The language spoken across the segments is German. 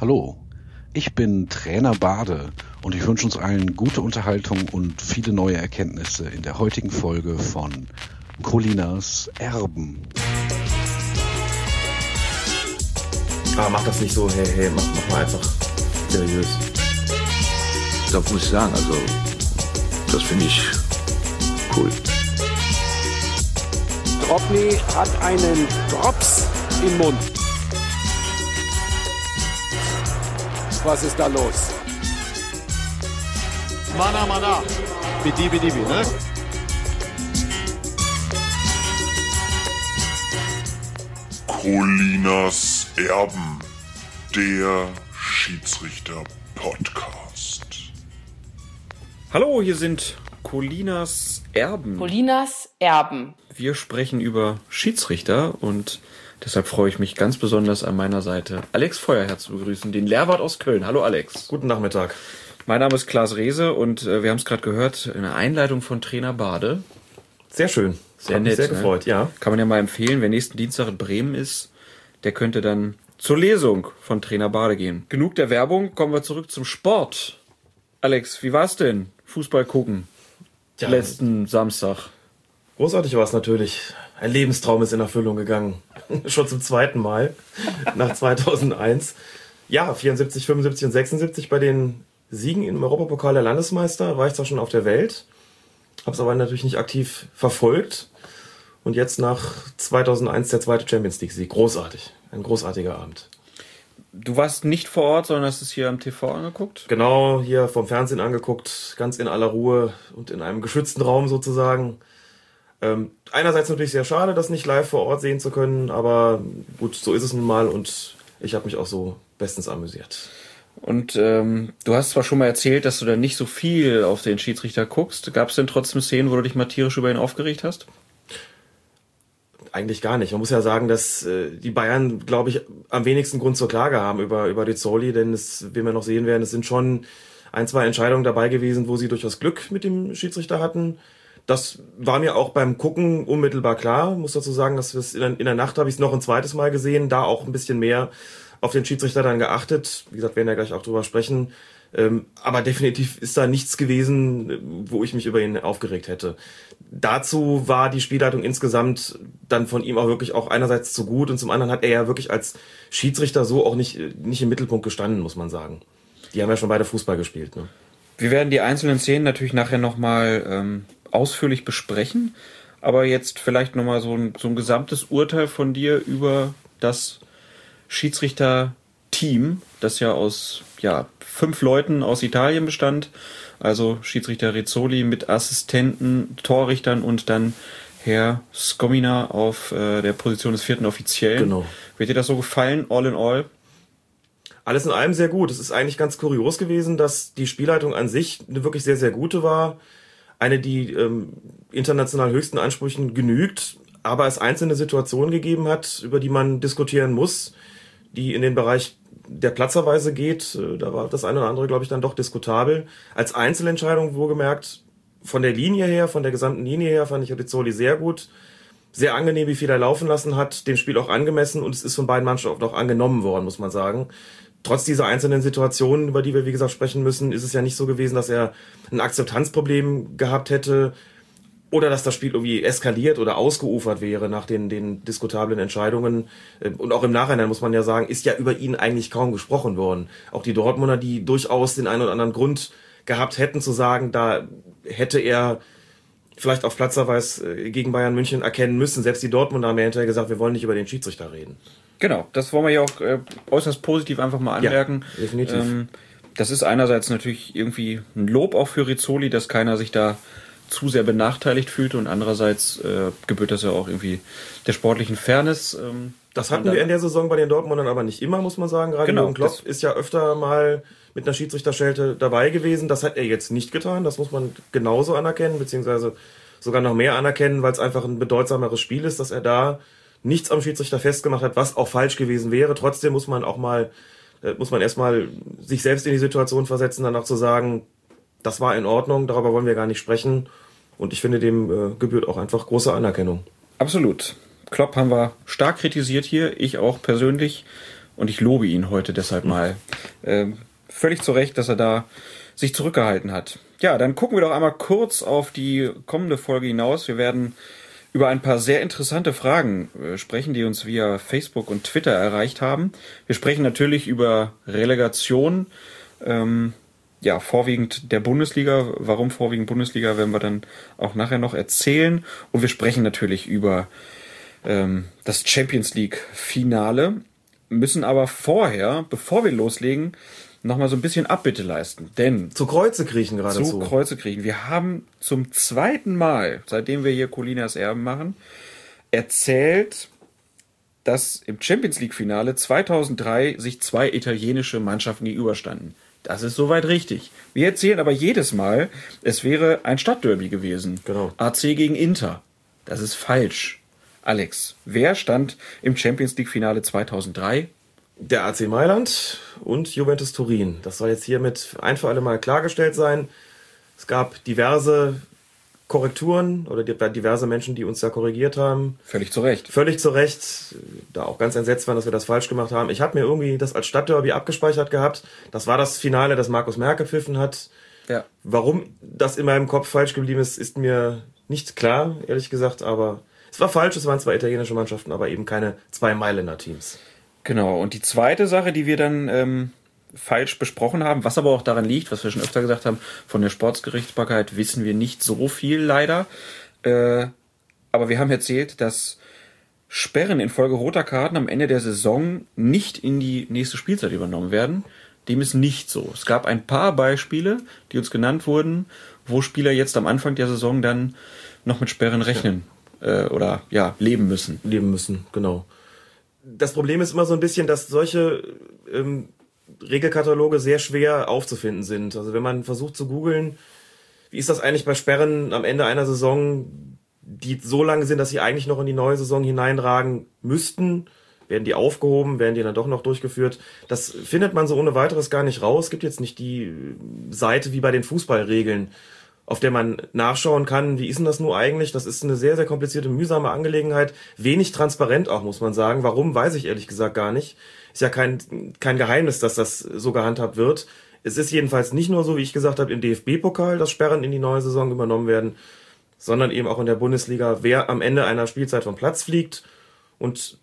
Hallo, ich bin Trainer Bade und ich wünsche uns allen gute Unterhaltung und viele neue Erkenntnisse in der heutigen Folge von Colinas Erben. Aber mach das nicht so, hey, hey, mach, mach mal einfach seriös. Da muss ich sagen, also das finde ich cool. Dropney hat einen Drops im Mund. Was ist da los? Mana Mana. Bidi Bidi Bidi, ne? Colinas Erben, der Schiedsrichter-Podcast. Hallo, hier sind Colinas Erben. Colinas Erben. Wir sprechen über Schiedsrichter und deshalb freue ich mich ganz besonders an meiner Seite Alex Feuerherz zu begrüßen, den Lehrwart aus Köln. Hallo Alex. Guten Nachmittag. Mein Name ist Klaas Rehse und äh, wir haben es gerade gehört, eine Einleitung von Trainer Bade. Sehr schön. Sehr Hat mich nett. Sehr ne? gefreut, ja. Kann man ja mal empfehlen, wer nächsten Dienstag in Bremen ist, der könnte dann zur Lesung von Trainer Bade gehen. Genug der Werbung, kommen wir zurück zum Sport. Alex, wie war's denn? Fußball gucken. Tja, Letzten Samstag. Großartig war es natürlich. Ein Lebenstraum ist in Erfüllung gegangen. Schon zum zweiten Mal nach 2001. Ja, 74, 75 und 76 bei den Siegen im Europapokal der Landesmeister war ich zwar schon auf der Welt, habe es aber natürlich nicht aktiv verfolgt. Und jetzt nach 2001 der zweite Champions League Sieg. Großartig. Ein großartiger Abend. Du warst nicht vor Ort, sondern hast es hier am TV angeguckt? Genau, hier vom Fernsehen angeguckt, ganz in aller Ruhe und in einem geschützten Raum sozusagen. Ähm, einerseits natürlich sehr schade, das nicht live vor Ort sehen zu können, aber gut, so ist es nun mal und ich habe mich auch so bestens amüsiert. Und ähm, du hast zwar schon mal erzählt, dass du da nicht so viel auf den Schiedsrichter guckst. Gab es denn trotzdem Szenen, wo du dich mal tierisch über ihn aufgeregt hast? Eigentlich gar nicht. Man muss ja sagen, dass äh, die Bayern, glaube ich, am wenigsten Grund zur Klage haben über, über Rizzoli, denn es, wie wir noch sehen werden, es sind schon ein, zwei Entscheidungen dabei gewesen, wo sie durchaus Glück mit dem Schiedsrichter hatten. Das war mir auch beim Gucken unmittelbar klar. Muss dazu sagen, dass wir es in, der- in der Nacht habe ich es noch ein zweites Mal gesehen, da auch ein bisschen mehr auf den Schiedsrichter dann geachtet. Wie gesagt, werden ja gleich auch drüber sprechen. Ähm, aber definitiv ist da nichts gewesen, wo ich mich über ihn aufgeregt hätte. Dazu war die Spielleitung insgesamt dann von ihm auch wirklich auch einerseits zu gut und zum anderen hat er ja wirklich als Schiedsrichter so auch nicht, nicht im Mittelpunkt gestanden, muss man sagen. Die haben ja schon beide Fußball gespielt. Ne? Wir werden die einzelnen Szenen natürlich nachher nochmal ähm, ausführlich besprechen. Aber jetzt vielleicht nochmal so ein, so ein gesamtes Urteil von dir über das Schiedsrichter-Team, das ja aus ja, fünf Leuten aus Italien bestand. Also Schiedsrichter Rizzoli mit Assistenten, Torrichtern und dann Herr Skomina auf äh, der Position des vierten Offiziellen. Genau. Wird dir das so gefallen, all in all? Alles in allem sehr gut. Es ist eigentlich ganz kurios gewesen, dass die Spielleitung an sich eine wirklich sehr, sehr gute war. Eine, die ähm, international höchsten Ansprüchen genügt, aber es einzelne Situationen gegeben hat, über die man diskutieren muss, die in den Bereich der Platzerweise geht. Äh, Da war das eine oder andere, glaube ich, dann doch diskutabel. Als Einzelentscheidung wohlgemerkt, von der Linie her, von der gesamten Linie her, fand ich Rizzoli sehr gut. Sehr angenehm, wie viel er laufen lassen hat, dem Spiel auch angemessen und es ist von beiden Mannschaften auch angenommen worden, muss man sagen trotz dieser einzelnen Situationen, über die wir wie gesagt sprechen müssen, ist es ja nicht so gewesen, dass er ein Akzeptanzproblem gehabt hätte oder dass das Spiel irgendwie eskaliert oder ausgeufert wäre nach den, den diskutablen Entscheidungen. Äh, Und auch im Nachhinein muss man ja sagen, ist ja über ihn eigentlich kaum gesprochen worden. Auch die Dortmunder, die durchaus den einen oder anderen Grund gehabt hätten zu sagen, da hätte er vielleicht auf Platzerweis äh, gegen Bayern München erkennen müssen. Selbst die Dortmunder haben ja hinterher gesagt, wir wollen nicht über den Schiedsrichter reden. Genau, das wollen wir ja auch äh, äußerst positiv einfach mal anmerken. Ja, definitiv. Ähm, das ist einerseits natürlich irgendwie ein Lob auch für Rizzoli, dass keiner sich da zu sehr benachteiligt fühlte und andererseits äh, gebührt das ja auch irgendwie der sportlichen Fairness. Ähm, Das hatten wir in der Saison bei den Dortmundern aber nicht immer, muss man sagen. Gerade Genau, Jürgen Klopp ist ja öfter mal mit einer Schiedsrichterschelte dabei gewesen. Das hat er jetzt nicht getan. Das muss man genauso anerkennen, beziehungsweise sogar noch mehr anerkennen, weil es einfach ein bedeutsameres Spiel ist, dass er da nichts am Schiedsrichter festgemacht hat, was auch falsch gewesen wäre. Trotzdem muss man auch mal, äh, muss man erstmal sich selbst in die Situation versetzen, danach zu sagen, das war in Ordnung, darüber wollen wir gar nicht sprechen. Und ich finde, dem äh, gebührt auch einfach große Anerkennung. Absolut. Klopp haben wir stark kritisiert hier, ich auch persönlich. Und ich lobe ihn heute deshalb mal. Ähm, völlig zu Recht, dass er da sich zurückgehalten hat. Ja, dann gucken wir doch einmal kurz auf die kommende Folge hinaus. Wir werden über ein paar sehr interessante Fragen äh, sprechen, die uns via Facebook und Twitter erreicht haben. Wir sprechen natürlich über Relegation, ähm, ja, vorwiegend der Bundesliga. Warum vorwiegend Bundesliga, werden wir dann auch nachher noch erzählen. Und wir sprechen natürlich über ähm, das Champions League Finale, müssen aber vorher, bevor wir loslegen, nochmal so ein bisschen Abbitte leisten. Denn Zu Kreuze kriechen zu geradezu. Kreuze kriegen. Wir haben zum zweiten Mal, seitdem wir hier Colinas Erben machen, erzählt, dass im Champions League Finale 2003 sich zwei italienische Mannschaften gegenüberstanden. Das ist soweit richtig. Wir erzählen aber jedes Mal, es wäre ein Stadtderby gewesen. Genau. AC gegen Inter. Das ist falsch. Alex, wer stand im Champions League Finale 2003? Der AC Mailand und Juventus Turin. Das soll jetzt hiermit ein für alle Mal klargestellt sein. Es gab diverse Korrekturen oder di- diverse Menschen, die uns da korrigiert haben. Völlig zu Recht. Völlig zu Recht, da auch ganz entsetzt waren, dass wir das falsch gemacht haben. Ich habe mir irgendwie das als Stadtderby abgespeichert gehabt. Das war das Finale, das Markus Merck gepfiffen hat. Ja. Warum das in meinem Kopf falsch geblieben ist, ist mir nicht klar, ehrlich gesagt. Aber es war falsch, es waren zwei italienische Mannschaften, aber eben keine zwei Mailänder Teams. Genau, und die zweite Sache, die wir dann ähm, falsch besprochen haben, was aber auch daran liegt, was wir schon öfter gesagt haben, von der Sportsgerichtsbarkeit wissen wir nicht so viel leider. Äh, aber wir haben erzählt, dass Sperren infolge roter Karten am Ende der Saison nicht in die nächste Spielzeit übernommen werden. Dem ist nicht so. Es gab ein paar Beispiele, die uns genannt wurden, wo Spieler jetzt am Anfang der Saison dann noch mit Sperren rechnen äh, oder ja leben müssen. leben müssen, genau. Das Problem ist immer so ein bisschen, dass solche ähm, Regelkataloge sehr schwer aufzufinden sind. Also wenn man versucht zu googeln, wie ist das eigentlich bei Sperren am Ende einer Saison, die so lange sind, dass sie eigentlich noch in die neue Saison hineinragen müssten, werden die aufgehoben, werden die dann doch noch durchgeführt. Das findet man so ohne weiteres gar nicht raus. Es gibt jetzt nicht die äh, Seite wie bei den Fußballregeln, auf der man nachschauen kann, wie ist denn das nur eigentlich? Das ist eine sehr, sehr komplizierte, mühsame Angelegenheit. Wenig transparent auch, muss man sagen. Warum, weiß ich ehrlich gesagt gar nicht. Ist ja kein, kein Geheimnis, dass das so gehandhabt wird. Es ist jedenfalls nicht nur so, wie ich gesagt habe, im DFB-Pokal, dass Sperren in die neue Saison übernommen werden, sondern eben auch in der Bundesliga, wer am Ende einer Spielzeit vom Platz fliegt und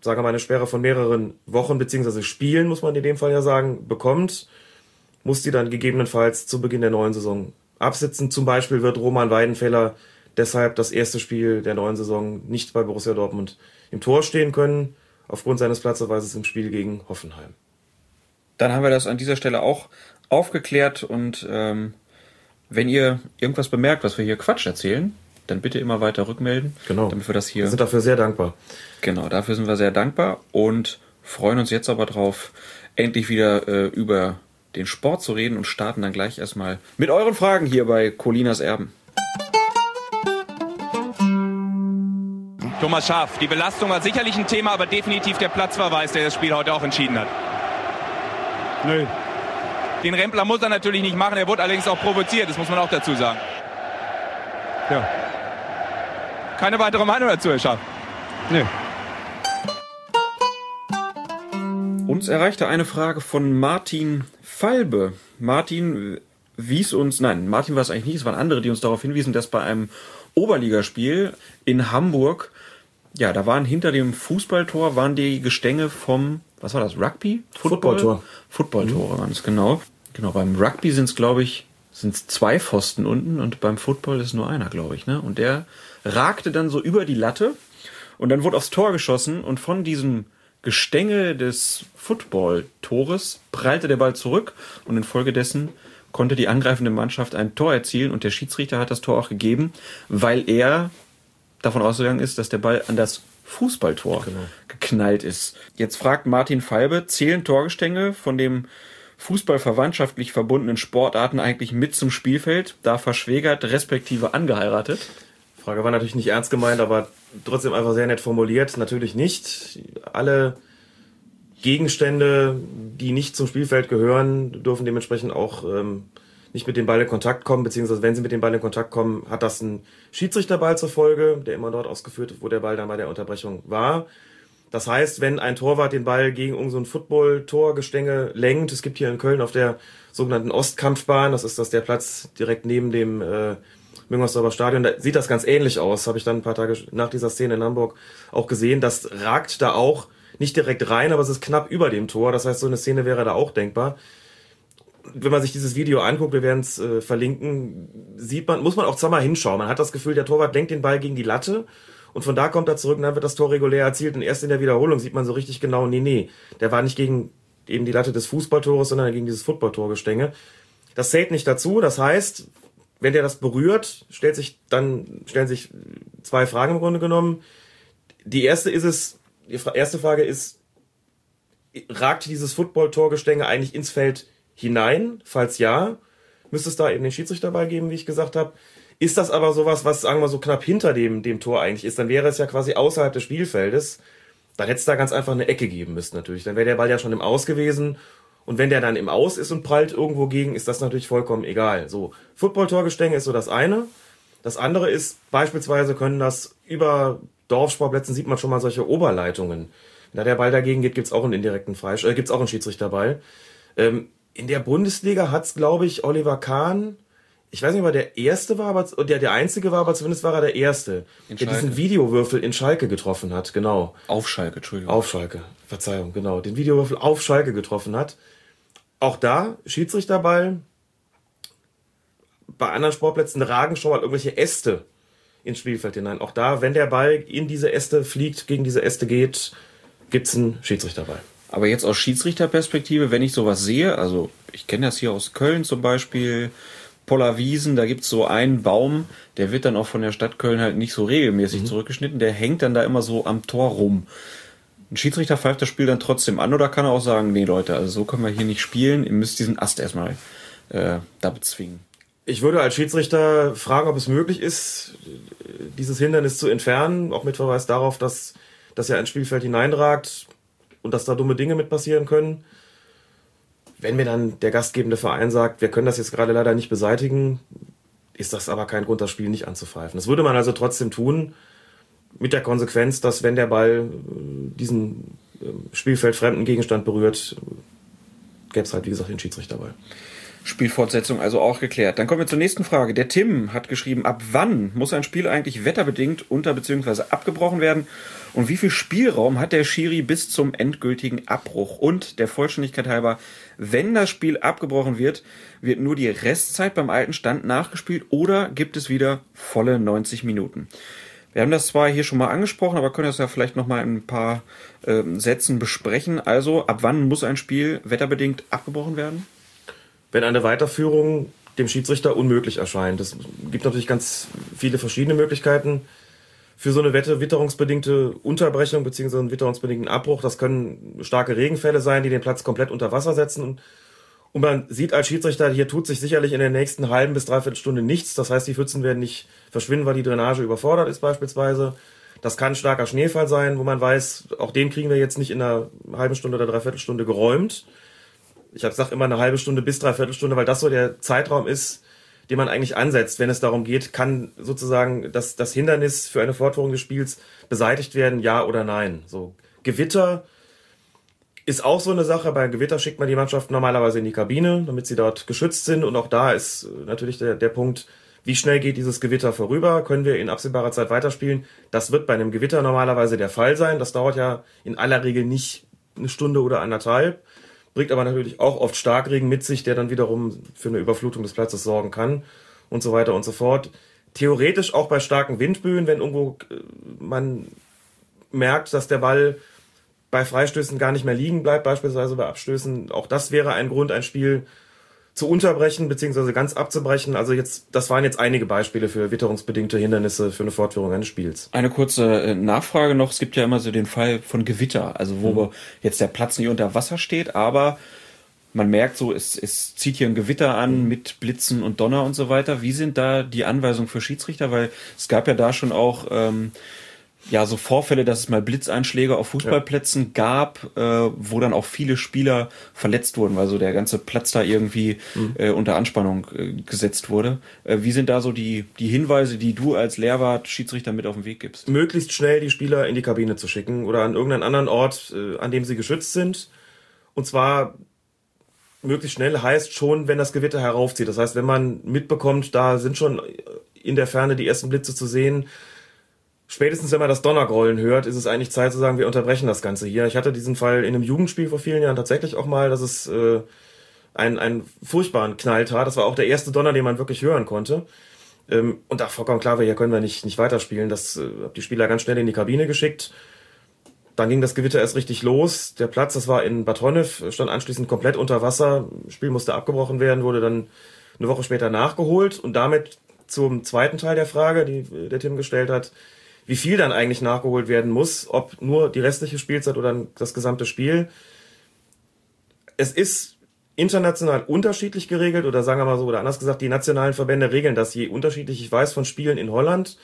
sagen wir mal eine Sperre von mehreren Wochen beziehungsweise Spielen, muss man in dem Fall ja sagen, bekommt, muss die dann gegebenenfalls zu Beginn der neuen Saison absitzen. Zum Beispiel wird Roman Weidenfeller deshalb das erste Spiel der neuen Saison nicht bei Borussia Dortmund im Tor stehen können, aufgrund seines Platzverweises im Spiel gegen Hoffenheim. Dann haben wir das an dieser Stelle auch aufgeklärt und ähm, wenn ihr irgendwas bemerkt, was wir hier Quatsch erzählen, dann bitte immer weiter rückmelden, Genau. damit wir das hier Wir sind dafür sehr dankbar. Genau, dafür sind wir sehr dankbar und freuen uns jetzt aber drauf, endlich wieder äh, über den Sport zu reden und starten dann gleich erstmal mit euren Fragen hier bei Colinas Erben. Thomas Schaaf, die Belastung war sicherlich ein Thema, aber definitiv der Platzverweis, der das Spiel heute auch entschieden hat. Nö. Den Rempler muss er natürlich nicht machen, er wurde allerdings auch provoziert, das muss man auch dazu sagen. Ja. Keine weitere Meinung dazu, Herr Schaaf. Nö. Uns erreichte eine Frage von Martin Falbe. Martin wies uns, nein, Martin war es eigentlich nicht, es waren andere, die uns darauf hinwiesen, dass bei einem Oberligaspiel in Hamburg, ja, da waren hinter dem Fußballtor, waren die Gestänge vom, was war das, Rugby? Footballtor. Footballtore waren es, genau. Genau, beim Rugby sind es, glaube ich, sind es zwei Pfosten unten und beim Football ist nur einer, glaube ich, ne? Und der ragte dann so über die Latte und dann wurde aufs Tor geschossen und von diesem Gestänge des Football-Tores prallte der Ball zurück und infolgedessen konnte die angreifende Mannschaft ein Tor erzielen und der Schiedsrichter hat das Tor auch gegeben, weil er davon ausgegangen ist, dass der Ball an das Fußballtor geknallt ist. Jetzt fragt Martin Falbe, zählen Torgestänge von dem Fußball verwandtschaftlich verbundenen Sportarten eigentlich mit zum Spielfeld, da verschwägert respektive angeheiratet? Frage war natürlich nicht ernst gemeint, aber trotzdem einfach sehr nett formuliert. Natürlich nicht. Alle Gegenstände, die nicht zum Spielfeld gehören, dürfen dementsprechend auch ähm, nicht mit dem Ball in Kontakt kommen, beziehungsweise wenn sie mit dem Ball in Kontakt kommen, hat das einen Schiedsrichterball zur Folge, der immer dort ausgeführt wird, wo der Ball dann bei der Unterbrechung war. Das heißt, wenn ein Torwart den Ball gegen irgendein so Football-Torgestänge lenkt, es gibt hier in Köln auf der sogenannten Ostkampfbahn, das ist das der Platz direkt neben dem äh, Müngersdorfer Stadion, da sieht das ganz ähnlich aus, habe ich dann ein paar Tage nach dieser Szene in Hamburg auch gesehen. Das ragt da auch nicht direkt rein, aber es ist knapp über dem Tor. Das heißt, so eine Szene wäre da auch denkbar. Wenn man sich dieses Video anguckt, wir werden es äh, verlinken, sieht man, muss man auch zweimal hinschauen. Man hat das Gefühl, der Torwart lenkt den Ball gegen die Latte und von da kommt er zurück und dann wird das Tor regulär erzielt und erst in der Wiederholung sieht man so richtig genau, nee, nee, der war nicht gegen eben die Latte des Fußballtores, sondern gegen dieses Footballtorgestänge. Das zählt nicht dazu, das heißt, wenn der das berührt, stellt sich dann, stellen sich zwei Fragen im Grunde genommen. Die erste ist es, die erste Frage ist, ragt dieses Football-Torgestänge eigentlich ins Feld hinein? Falls ja, müsste es da eben den Schiedsrichter dabei geben, wie ich gesagt habe. Ist das aber sowas, was, sagen wir so, knapp hinter dem, dem Tor eigentlich ist, dann wäre es ja quasi außerhalb des Spielfeldes. Dann hätte es da ganz einfach eine Ecke geben müssen, natürlich. Dann wäre der Ball ja schon im Aus gewesen. Und wenn der dann im Aus ist und prallt irgendwo gegen, ist das natürlich vollkommen egal. So, Football-Torgestänge ist so das eine. Das andere ist, beispielsweise können das über Dorfsportplätzen sieht man schon mal solche Oberleitungen. Da der Ball dagegen geht, gibt's auch einen indirekten Freistoß, äh, gibt's auch einen Schiedsrichterball. Ähm, in der Bundesliga hat's, glaube ich, Oliver Kahn ich weiß nicht, ob er der erste war, aber der, der einzige war, aber zumindest war er der erste, in der Schalke. diesen Videowürfel in Schalke getroffen hat, genau. Auf Schalke, Entschuldigung. Auf Schalke, Verzeihung, genau. Den Videowürfel auf Schalke getroffen hat. Auch da, Schiedsrichterball. Bei anderen Sportplätzen ragen schon mal irgendwelche Äste ins Spielfeld hinein. Auch da, wenn der Ball in diese Äste fliegt, gegen diese Äste geht, gibt's einen Schiedsrichterball. Aber jetzt aus Schiedsrichterperspektive, wenn ich sowas sehe, also ich kenne das hier aus Köln zum Beispiel, Pollerwiesen, da gibt's so einen Baum, der wird dann auch von der Stadt Köln halt nicht so regelmäßig mhm. zurückgeschnitten, der hängt dann da immer so am Tor rum. Ein Schiedsrichter pfeift das Spiel dann trotzdem an oder kann er auch sagen, nee Leute, also so können wir hier nicht spielen, ihr müsst diesen Ast erstmal äh, da bezwingen. Ich würde als Schiedsrichter fragen, ob es möglich ist, dieses Hindernis zu entfernen, auch mit Verweis darauf, dass das ja ins Spielfeld hineinragt und dass da dumme Dinge mit passieren können. Wenn mir dann der gastgebende Verein sagt, wir können das jetzt gerade leider nicht beseitigen, ist das aber kein Grund, das Spiel nicht anzupfeifen. Das würde man also trotzdem tun, mit der Konsequenz, dass wenn der Ball äh, diesen ähm, spielfeldfremden Gegenstand berührt, gäbe es halt, wie gesagt, den Schiedsrichterball. Spielfortsetzung also auch geklärt. Dann kommen wir zur nächsten Frage. Der Tim hat geschrieben, ab wann muss ein Spiel eigentlich wetterbedingt unter bzw. abgebrochen werden und wie viel Spielraum hat der Schiri bis zum endgültigen Abbruch? Und der Vollständigkeit halber, wenn das Spiel abgebrochen wird, wird nur die Restzeit beim alten Stand nachgespielt oder gibt es wieder volle 90 Minuten? Wir haben das zwar hier schon mal angesprochen, aber können das ja vielleicht noch mal in ein paar äh, Sätzen besprechen. Also, ab wann muss ein Spiel wetterbedingt abgebrochen werden? wenn eine Weiterführung dem Schiedsrichter unmöglich erscheint. Es gibt natürlich ganz viele verschiedene Möglichkeiten für so eine Wette, witterungsbedingte Unterbrechung beziehungsweise einen witterungsbedingten Abbruch. Das können starke Regenfälle sein, die den Platz komplett unter Wasser setzen. Und, man sieht als Schiedsrichter, hier tut sich sicherlich in der nächsten halben bis dreiviertel Stunde nichts. Das heißt, die Pfützen werden nicht verschwinden, weil die Drainage überfordert ist beispielsweise. Das kann starker Schneefall sein, wo man weiß, auch den kriegen wir jetzt nicht in einer halben Stunde oder dreiviertel Stunde geräumt ich habe gesagt immer eine halbe Stunde bis dreiviertel Stunde, weil das so der Zeitraum ist, den man eigentlich ansetzt, wenn es darum geht, kann sozusagen das, das Hindernis für eine Fortführung des Spiels beseitigt werden, ja oder nein. So Gewitter ist auch so eine Sache. Bei Gewitter schickt man die Mannschaft normalerweise in die Kabine, damit sie dort geschützt sind. Und auch da ist natürlich der, der Punkt, wie schnell geht dieses Gewitter vorüber? Können wir in absehbarer Zeit weiterspielen? Das wird bei einem Gewitter normalerweise der Fall sein. Das dauert ja in aller Regel nicht eine Stunde oder anderthalb bringt aber natürlich auch oft Starkregen mit sich, der dann wiederum für eine Überflutung des Platzes sorgen kann und so weiter und so fort. Theoretisch auch bei starken Windböen, wenn irgendwo äh, man merkt, dass der Ball bei Freistößen gar nicht mehr liegen bleibt, beispielsweise bei Abstößen, auch das wäre ein Grund, ein Spiel zu unterbrechen beziehungsweise ganz abzubrechen. Also jetzt, das waren jetzt einige Beispiele für witterungsbedingte Hindernisse für eine Fortführung eines Spiels. Eine kurze äh, Nachfrage noch. Es gibt ja immer so den Fall von Gewitter, also wo mhm. jetzt der Platz nicht unter Wasser steht, aber man merkt so, es, es zieht hier ein Gewitter an mhm. mit Blitzen und Donner und so weiter. Wie sind da die Anweisungen für Schiedsrichter? Weil es gab ja da schon auch ähm, ja, so Vorfälle, dass es mal Blitzeinschläge auf Fußballplätzen ja. gab, äh, wo dann auch viele Spieler verletzt wurden, weil so der ganze Platz da irgendwie mhm. äh, unter Anspannung äh, gesetzt wurde. Äh, wie sind da so die, die Hinweise, die du als Lehrwart, Schiedsrichter mit auf den Weg gibst? Möglichst schnell die Spieler in die Kabine zu schicken oder an irgendeinen anderen Ort, äh, an dem sie geschützt sind. Und zwar möglichst schnell heißt schon, wenn das Gewitter heraufzieht. Das heißt, wenn man mitbekommt, da sind schon in der Ferne die ersten Blitze zu sehen, spätestens wenn man das Donnergrollen hört, ist es eigentlich Zeit zu sagen, wir unterbrechen das Ganze hier. Ich hatte diesen Fall in einem Jugendspiel vor vielen Jahren tatsächlich auch mal, dass es äh, einen, einen furchtbaren Knall tat. Das war auch der erste Donner, den man wirklich hören konnte. Ähm, und da vollkommen klar war, hier können wir nicht, nicht weiterspielen. Das äh, habe die Spieler ganz schnell in die Kabine geschickt. Dann ging das Gewitter erst richtig los. Der Platz, das war in Bad Honnef, stand anschließend komplett unter Wasser. Das Spiel musste abgebrochen werden, wurde dann eine Woche später nachgeholt und damit zum zweiten Teil der Frage, die äh, der Tim gestellt hat wie viel dann eigentlich nachgeholt werden muss, ob nur die restliche Spielzeit oder das gesamte Spiel. Es ist international unterschiedlich geregelt oder sagen wir mal so, oder anders gesagt, die nationalen Verbände regeln das je unterschiedlich. Ich weiß von Spielen in Holland,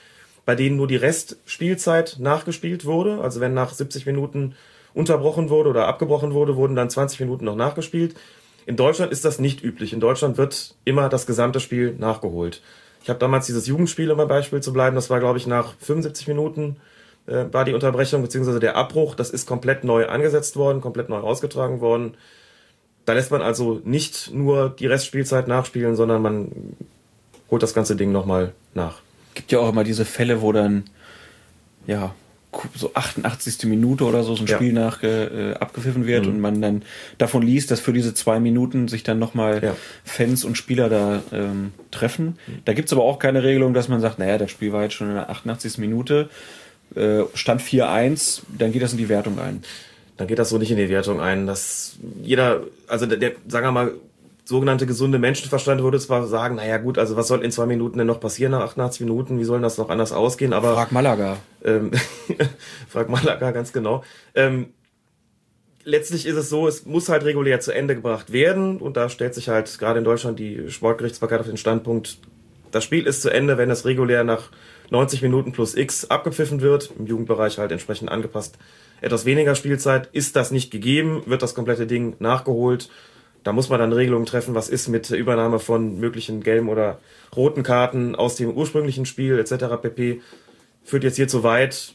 bei denen nur die Restspielzeit nachgespielt wurde. Also wenn nach 70 Minuten unterbrochen wurde oder abgebrochen wurde, wurden dann 20 Minuten noch nachgespielt. In Deutschland ist das nicht üblich. In Deutschland wird immer das gesamte Spiel nachgeholt. Ich habe damals dieses Jugendspiel, um beim Beispiel zu bleiben, das war, glaube ich, nach 75 Minuten äh, war die Unterbrechung beziehungsweise der Abbruch. Das ist komplett neu angesetzt worden, komplett neu ausgetragen worden. Da lässt man also nicht nur die Restspielzeit nachspielen, sondern man holt das ganze Ding nochmal nach. Gibt ja auch immer diese Fälle, wo dann ja so 88. Minute oder so so ein ja. Spiel nach äh, abgepfiffen wird mhm. und man dann davon liest, dass für diese zwei Minuten sich dann nochmal ja. Fans und Spieler da ähm, treffen. Da gibt's aber auch keine Regelung, dass man sagt, naja, das Spiel war jetzt schon in der 88. Minute, äh, Stand 4-1, dann geht das in die Wertung ein. Dann geht das so nicht in die Wertung ein. Dass jeder, also der, der sagen wir mal, sogenannte gesunde Menschenverstand würde zwar sagen, naja gut, also was soll in zwei Minuten denn noch passieren nach 88 Minuten? Wie soll das noch anders ausgehen? Aber frag Malaga. Ähm, frag Malaga ganz genau. Ähm, letztlich ist es so, es muss halt regulär zu Ende gebracht werden und da stellt sich halt gerade in Deutschland die Sportgerichtsbarkeit auf den Standpunkt, das Spiel ist zu Ende, wenn es regulär nach 90 Minuten plus X abgepfiffen wird, im Jugendbereich halt entsprechend angepasst. Etwas weniger Spielzeit ist das nicht gegeben, wird das komplette Ding nachgeholt da muss man dann Regelungen treffen, was ist mit Übernahme von möglichen gelben oder roten Karten aus dem ursprünglichen Spiel etc. pp. Führt jetzt hier zu weit.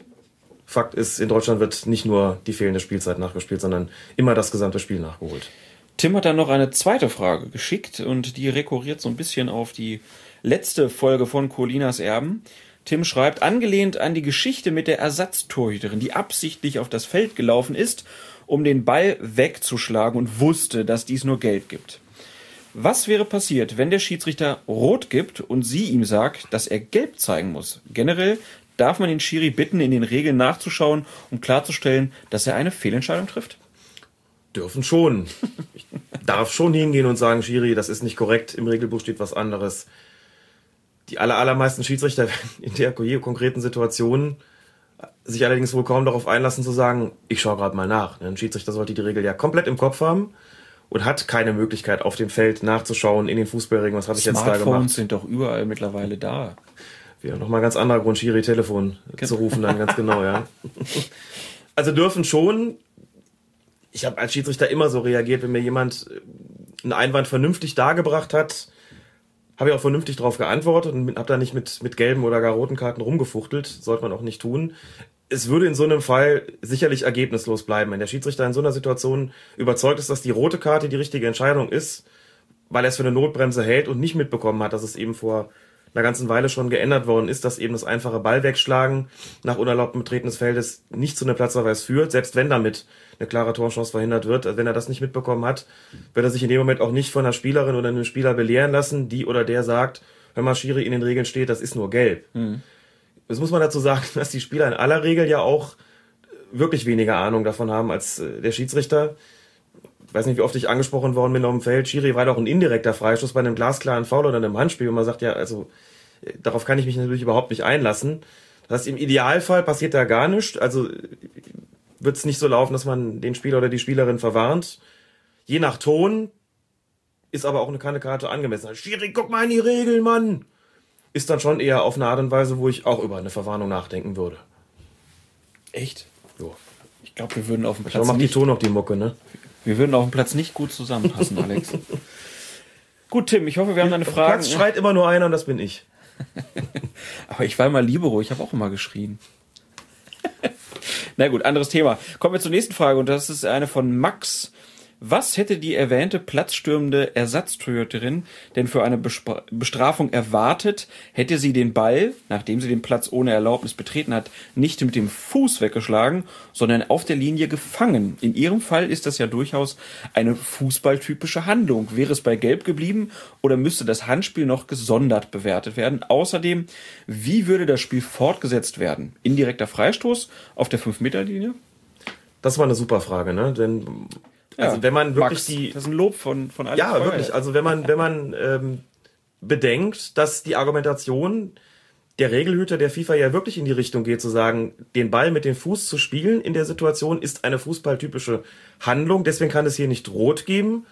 Fakt ist, in Deutschland wird nicht nur die fehlende Spielzeit nachgespielt, sondern immer das gesamte Spiel nachgeholt. Tim hat dann noch eine zweite Frage geschickt und die rekurriert so ein bisschen auf die letzte Folge von Colinas Erben. Tim schreibt, angelehnt an die Geschichte mit der Ersatztorhüterin, die absichtlich auf das Feld gelaufen ist um den Ball wegzuschlagen und wusste, dass dies nur Geld gibt. Was wäre passiert, wenn der Schiedsrichter rot gibt und sie ihm sagt, dass er gelb zeigen muss? Generell darf man den Schiri bitten, in den Regeln nachzuschauen, um klarzustellen, dass er eine Fehlentscheidung trifft? Dürfen schon. Ich darf schon hingehen und sagen, Schiri, das ist nicht korrekt, im Regelbuch steht was anderes. Die aller, allermeisten Schiedsrichter in der konkreten Situation sich allerdings wohl kaum darauf einlassen zu sagen, ich schaue gerade mal nach. Ein Schiedsrichter sollte die Regel ja komplett im Kopf haben und hat keine Möglichkeit auf dem Feld nachzuschauen in den Fußballregeln, was habe ich jetzt da gemacht. Smartphones sind doch überall mittlerweile da. Wieder nochmal ganz anderer Grund, Schiri Telefon genau. zu rufen dann ganz genau, ja. Also dürfen schon, ich habe als Schiedsrichter immer so reagiert, wenn mir jemand einen Einwand vernünftig dargebracht hat, habe ich auch vernünftig darauf geantwortet und habe da nicht mit, mit gelben oder gar roten Karten rumgefuchtelt. Sollte man auch nicht tun. Es würde in so einem Fall sicherlich ergebnislos bleiben. Wenn der Schiedsrichter in so einer Situation überzeugt ist, dass die rote Karte die richtige Entscheidung ist, weil er es für eine Notbremse hält und nicht mitbekommen hat, dass es eben vor einer ganzen Weile schon geändert worden ist, dass eben das einfache Ball wegschlagen nach unerlaubtem Betreten des Feldes nicht zu einem Platzverweis führt, selbst wenn damit eine klare Torchance verhindert wird. Also wenn er das nicht mitbekommen hat, wird er sich in dem Moment auch nicht von einer Spielerin oder einem Spieler belehren lassen, die oder der sagt, wenn mal Schiri in den Regeln steht, das ist nur gelb. Mhm. Das muss man dazu sagen, dass die Spieler in aller Regel ja auch wirklich weniger Ahnung davon haben als äh, der Schiedsrichter. Ich weiß nicht, wie oft ich angesprochen worden bin auf dem Feld. Schiri war doch ein indirekter Freistoß bei einem glasklaren Foul oder einem Handspiel. Und man sagt ja, also äh, darauf kann ich mich natürlich überhaupt nicht einlassen. Das heißt, im Idealfall passiert da gar nichts. Also wird es nicht so laufen, dass man den Spieler oder die Spielerin verwarnt. Je nach Ton ist aber auch eine keine Karte angemessen. Schiri, guck mal in die Regeln, Mann! Ist dann schon eher auf eine Art und Weise, wo ich auch über eine Verwarnung nachdenken würde. Echt? Jo. Ich glaube, wir würden auf dem Platz macht die nicht, Ton noch die Mucke, ne? wir würden auf dem Platz nicht gut zusammenpassen, Alex. gut, Tim, ich hoffe, wir haben deine Fragen. Platz schreit immer nur einer und das bin ich. Aber ich war immer Libero, ich habe auch immer geschrien. Na gut, anderes Thema. Kommen wir zur nächsten Frage und das ist eine von Max. Was hätte die erwähnte platzstürmende Ersatztorhüterin denn für eine Bespra Bestrafung erwartet, hätte sie den Ball, nachdem sie den Platz ohne Erlaubnis betreten hat, nicht mit dem Fuß weggeschlagen, sondern auf der Linie gefangen? In ihrem Fall ist das ja durchaus eine fußballtypische Handlung. Wäre es bei Gelb geblieben oder müsste das Handspiel noch gesondert bewertet werden? Außerdem, wie würde das Spiel fortgesetzt werden? Indirekter Freistoß auf der 5-Meter-Linie? Das war eine super Frage, ne? Denn also wenn man wirklich Max, die Das ist ein Lob von, von Alex Ja, Feuer. wirklich. Also wenn man, wenn man ähm, bedenkt, dass die Argumentation der Regelhüter der FIFA ja wirklich in die Richtung geht, zu sagen, den Ball mit dem Fuß zu spielen in der Situation ist eine fußballtypische Handlung, deswegen kann es hier nicht rot geben.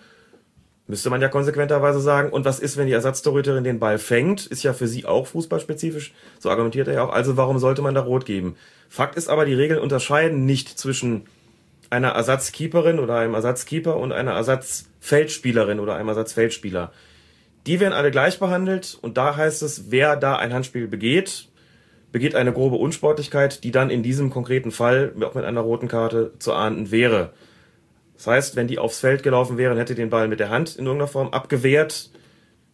Müsste man ja konsequenterweise sagen. Und was ist, wenn die Ersatztorhüterin den Ball fängt? Ist ja für sie auch fußballspezifisch. So argumentiert er ja auch. Also warum sollte man da rot geben? Fakt ist aber, die Regeln unterscheiden nicht zwischen einer Ersatzkeeperin oder einem Ersatzkeeper und einer Ersatzfeldspielerin oder einem Ersatzfeldspieler. Die werden alle gleich behandelt und da heißt es, wer da ein Handspiel begeht, begeht eine grobe Unsportlichkeit, die dann in diesem konkreten Fall auch mit einer roten Karte zu ahnden wäre. Das heißt, wenn die aufs Feld gelaufen wäre und hätte den Ball mit der Hand in irgendeiner Form abgewehrt,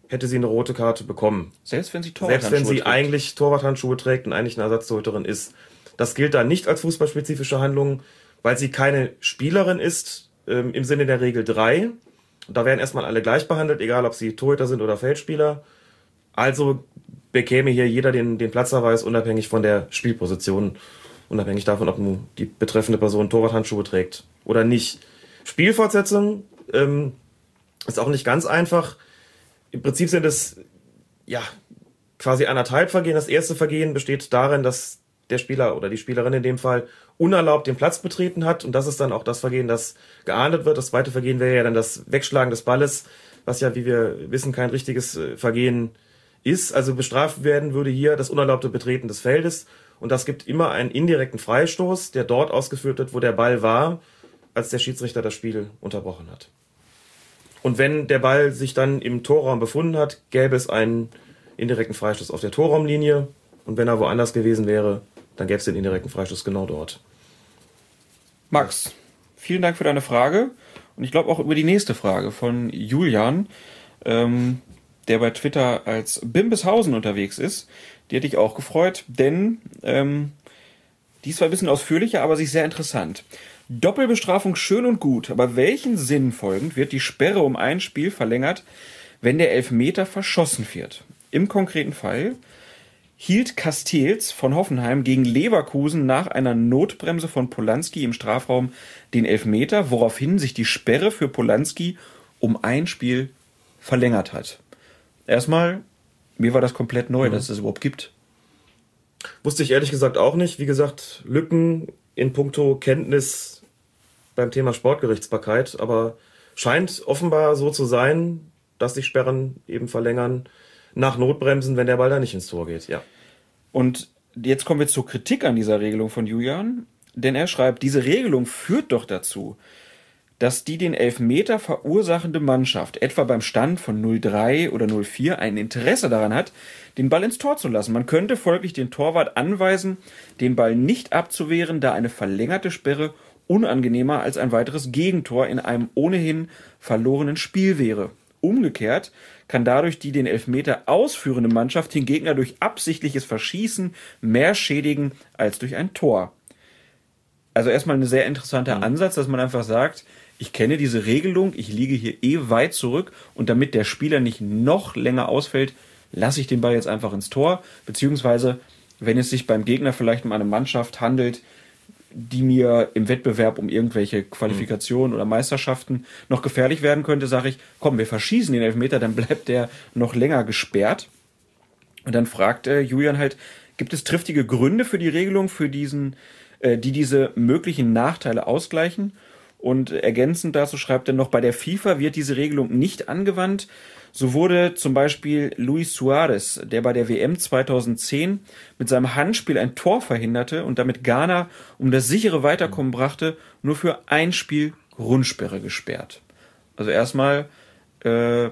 hätte sie eine rote Karte bekommen. Selbst wenn sie Selbst wenn sie trägt. eigentlich Torwarthandschuhe trägt und eigentlich eine Ersatztorhüterin ist. Das gilt dann nicht als fußballspezifische Handlung, weil sie keine Spielerin ist, ähm, im Sinne der Regel 3. Und da werden erstmal alle gleich behandelt, egal ob sie Torhüter sind oder Feldspieler. Also bekäme hier jeder den, den Platzverweis unabhängig von der Spielposition, unabhängig davon, ob nun die betreffende Person Torwarthandschuhe trägt oder nicht. Spielfortsetzung ähm, ist auch nicht ganz einfach. Im Prinzip sind es ja quasi anderthalb Vergehen. Das erste Vergehen besteht darin, dass der Spieler oder die Spielerin in dem Fall unerlaubt den Platz betreten hat. Und das ist dann auch das Vergehen, das geahndet wird. Das zweite Vergehen wäre ja dann das Wegschlagen des Balles, was ja, wie wir wissen, kein richtiges äh, Vergehen ist. Also bestraft werden würde hier das unerlaubte Betreten des Feldes. Und das gibt immer einen indirekten Freistoß, der dort ausgeführt wird, wo der Ball war, als der Schiedsrichter das Spiel unterbrochen hat. Und wenn der Ball sich dann im Torraum befunden hat, gäbe es einen indirekten Freistoß auf der Torraumlinie. Und wenn er woanders gewesen wäre, dann gäbe es den indirekten Freistoß genau dort. Max, vielen Dank für deine Frage. Und ich glaube auch über die nächste Frage von Julian, ähm, der bei Twitter als Bimbeshausen unterwegs ist. Die hätte ich auch gefreut, denn ähm, die ist zwar ein bisschen ausführlicher, aber ist sehr interessant. Doppelbestrafung schön und gut, aber welchen Sinn folgend wird die Sperre um ein Spiel verlängert, wenn der Elfmeter verschossen wird? Im konkreten Fall hielt Castells von Hoffenheim gegen Leverkusen nach einer Notbremse von Polanski im Strafraum den Elfmeter, woraufhin sich die Sperre für Polanski um ein Spiel verlängert hat. Erstmal, mir war das komplett neu, dass es das überhaupt gibt. Wusste ich ehrlich gesagt auch nicht. Wie gesagt, Lücken in puncto Kenntnis beim Thema Sportgerichtsbarkeit, aber scheint offenbar so zu sein, dass sich Sperren eben verlängern nach Notbremsen, wenn der Ball da nicht ins Tor geht. Ja. Und jetzt kommen wir zur Kritik an dieser Regelung von Julian, denn er schreibt, diese Regelung führt doch dazu, dass die den Elfmeter verursachende Mannschaft etwa beim Stand von 0-3 oder 0-4 ein Interesse daran hat, den Ball ins Tor zu lassen. Man könnte folglich den Torwart anweisen, den Ball nicht abzuwehren, da eine verlängerte Sperre unangenehmer als ein weiteres Gegentor in einem ohnehin verlorenen Spiel wäre. Umgekehrt kann dadurch die den Elfmeter ausführende Mannschaft den Gegner durch absichtliches Verschießen mehr schädigen als durch ein Tor. Also erstmal ein sehr interessanter Ansatz, dass man einfach sagt, ich kenne diese Regelung, ich liege hier eh weit zurück und damit der Spieler nicht noch länger ausfällt, lasse ich den Ball jetzt einfach ins Tor, beziehungsweise wenn es sich beim Gegner vielleicht um eine Mannschaft handelt, die mir im Wettbewerb um irgendwelche Qualifikationen oder Meisterschaften noch gefährlich werden könnte, sage ich, komm, wir verschießen den Elfmeter, dann bleibt der noch länger gesperrt. Und dann fragt äh, Julian halt, gibt es triftige Gründe für die Regelung, für diesen, äh, die diese möglichen Nachteile ausgleichen? Und ergänzend dazu schreibt er noch, bei der FIFA wird diese Regelung nicht angewandt. So wurde zum Beispiel Luis Suarez, der bei der WM 2010 mit seinem Handspiel ein Tor verhinderte und damit Ghana um das sichere Weiterkommen brachte, nur für ein Spiel Grundsperre gesperrt. Also erstmal äh,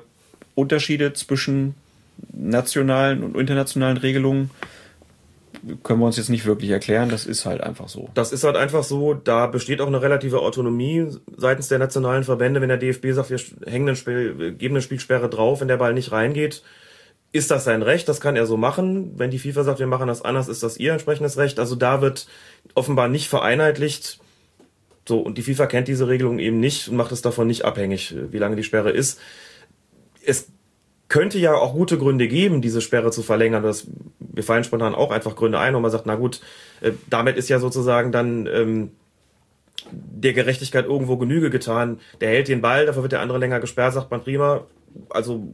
Unterschiede zwischen nationalen und internationalen Regelungen können wir uns jetzt nicht wirklich erklären. Das ist halt einfach so. Das ist halt einfach so. Da besteht auch eine relative Autonomie seitens der nationalen Verbände. Wenn der DFB sagt, wir hängen ein Spiel, geben eine Spielsperre drauf, wenn der Ball nicht reingeht, ist das sein Recht. Das kann er so machen. Wenn die FIFA sagt, wir machen das anders, ist das ihr entsprechendes Recht. Also da wird offenbar nicht vereinheitlicht. So, und die FIFA kennt diese Regelung eben nicht und macht es davon nicht abhängig, wie lange die Sperre ist. Es könnte ja auch gute Gründe geben, diese Sperre zu verlängern. Das, wir fallen spontan auch einfach Gründe ein, wo man sagt, na gut, äh, damit ist ja sozusagen dann ähm, der Gerechtigkeit irgendwo Genüge getan. Der hält den Ball, dafür wird der andere länger gesperrt, sagt man prima. Also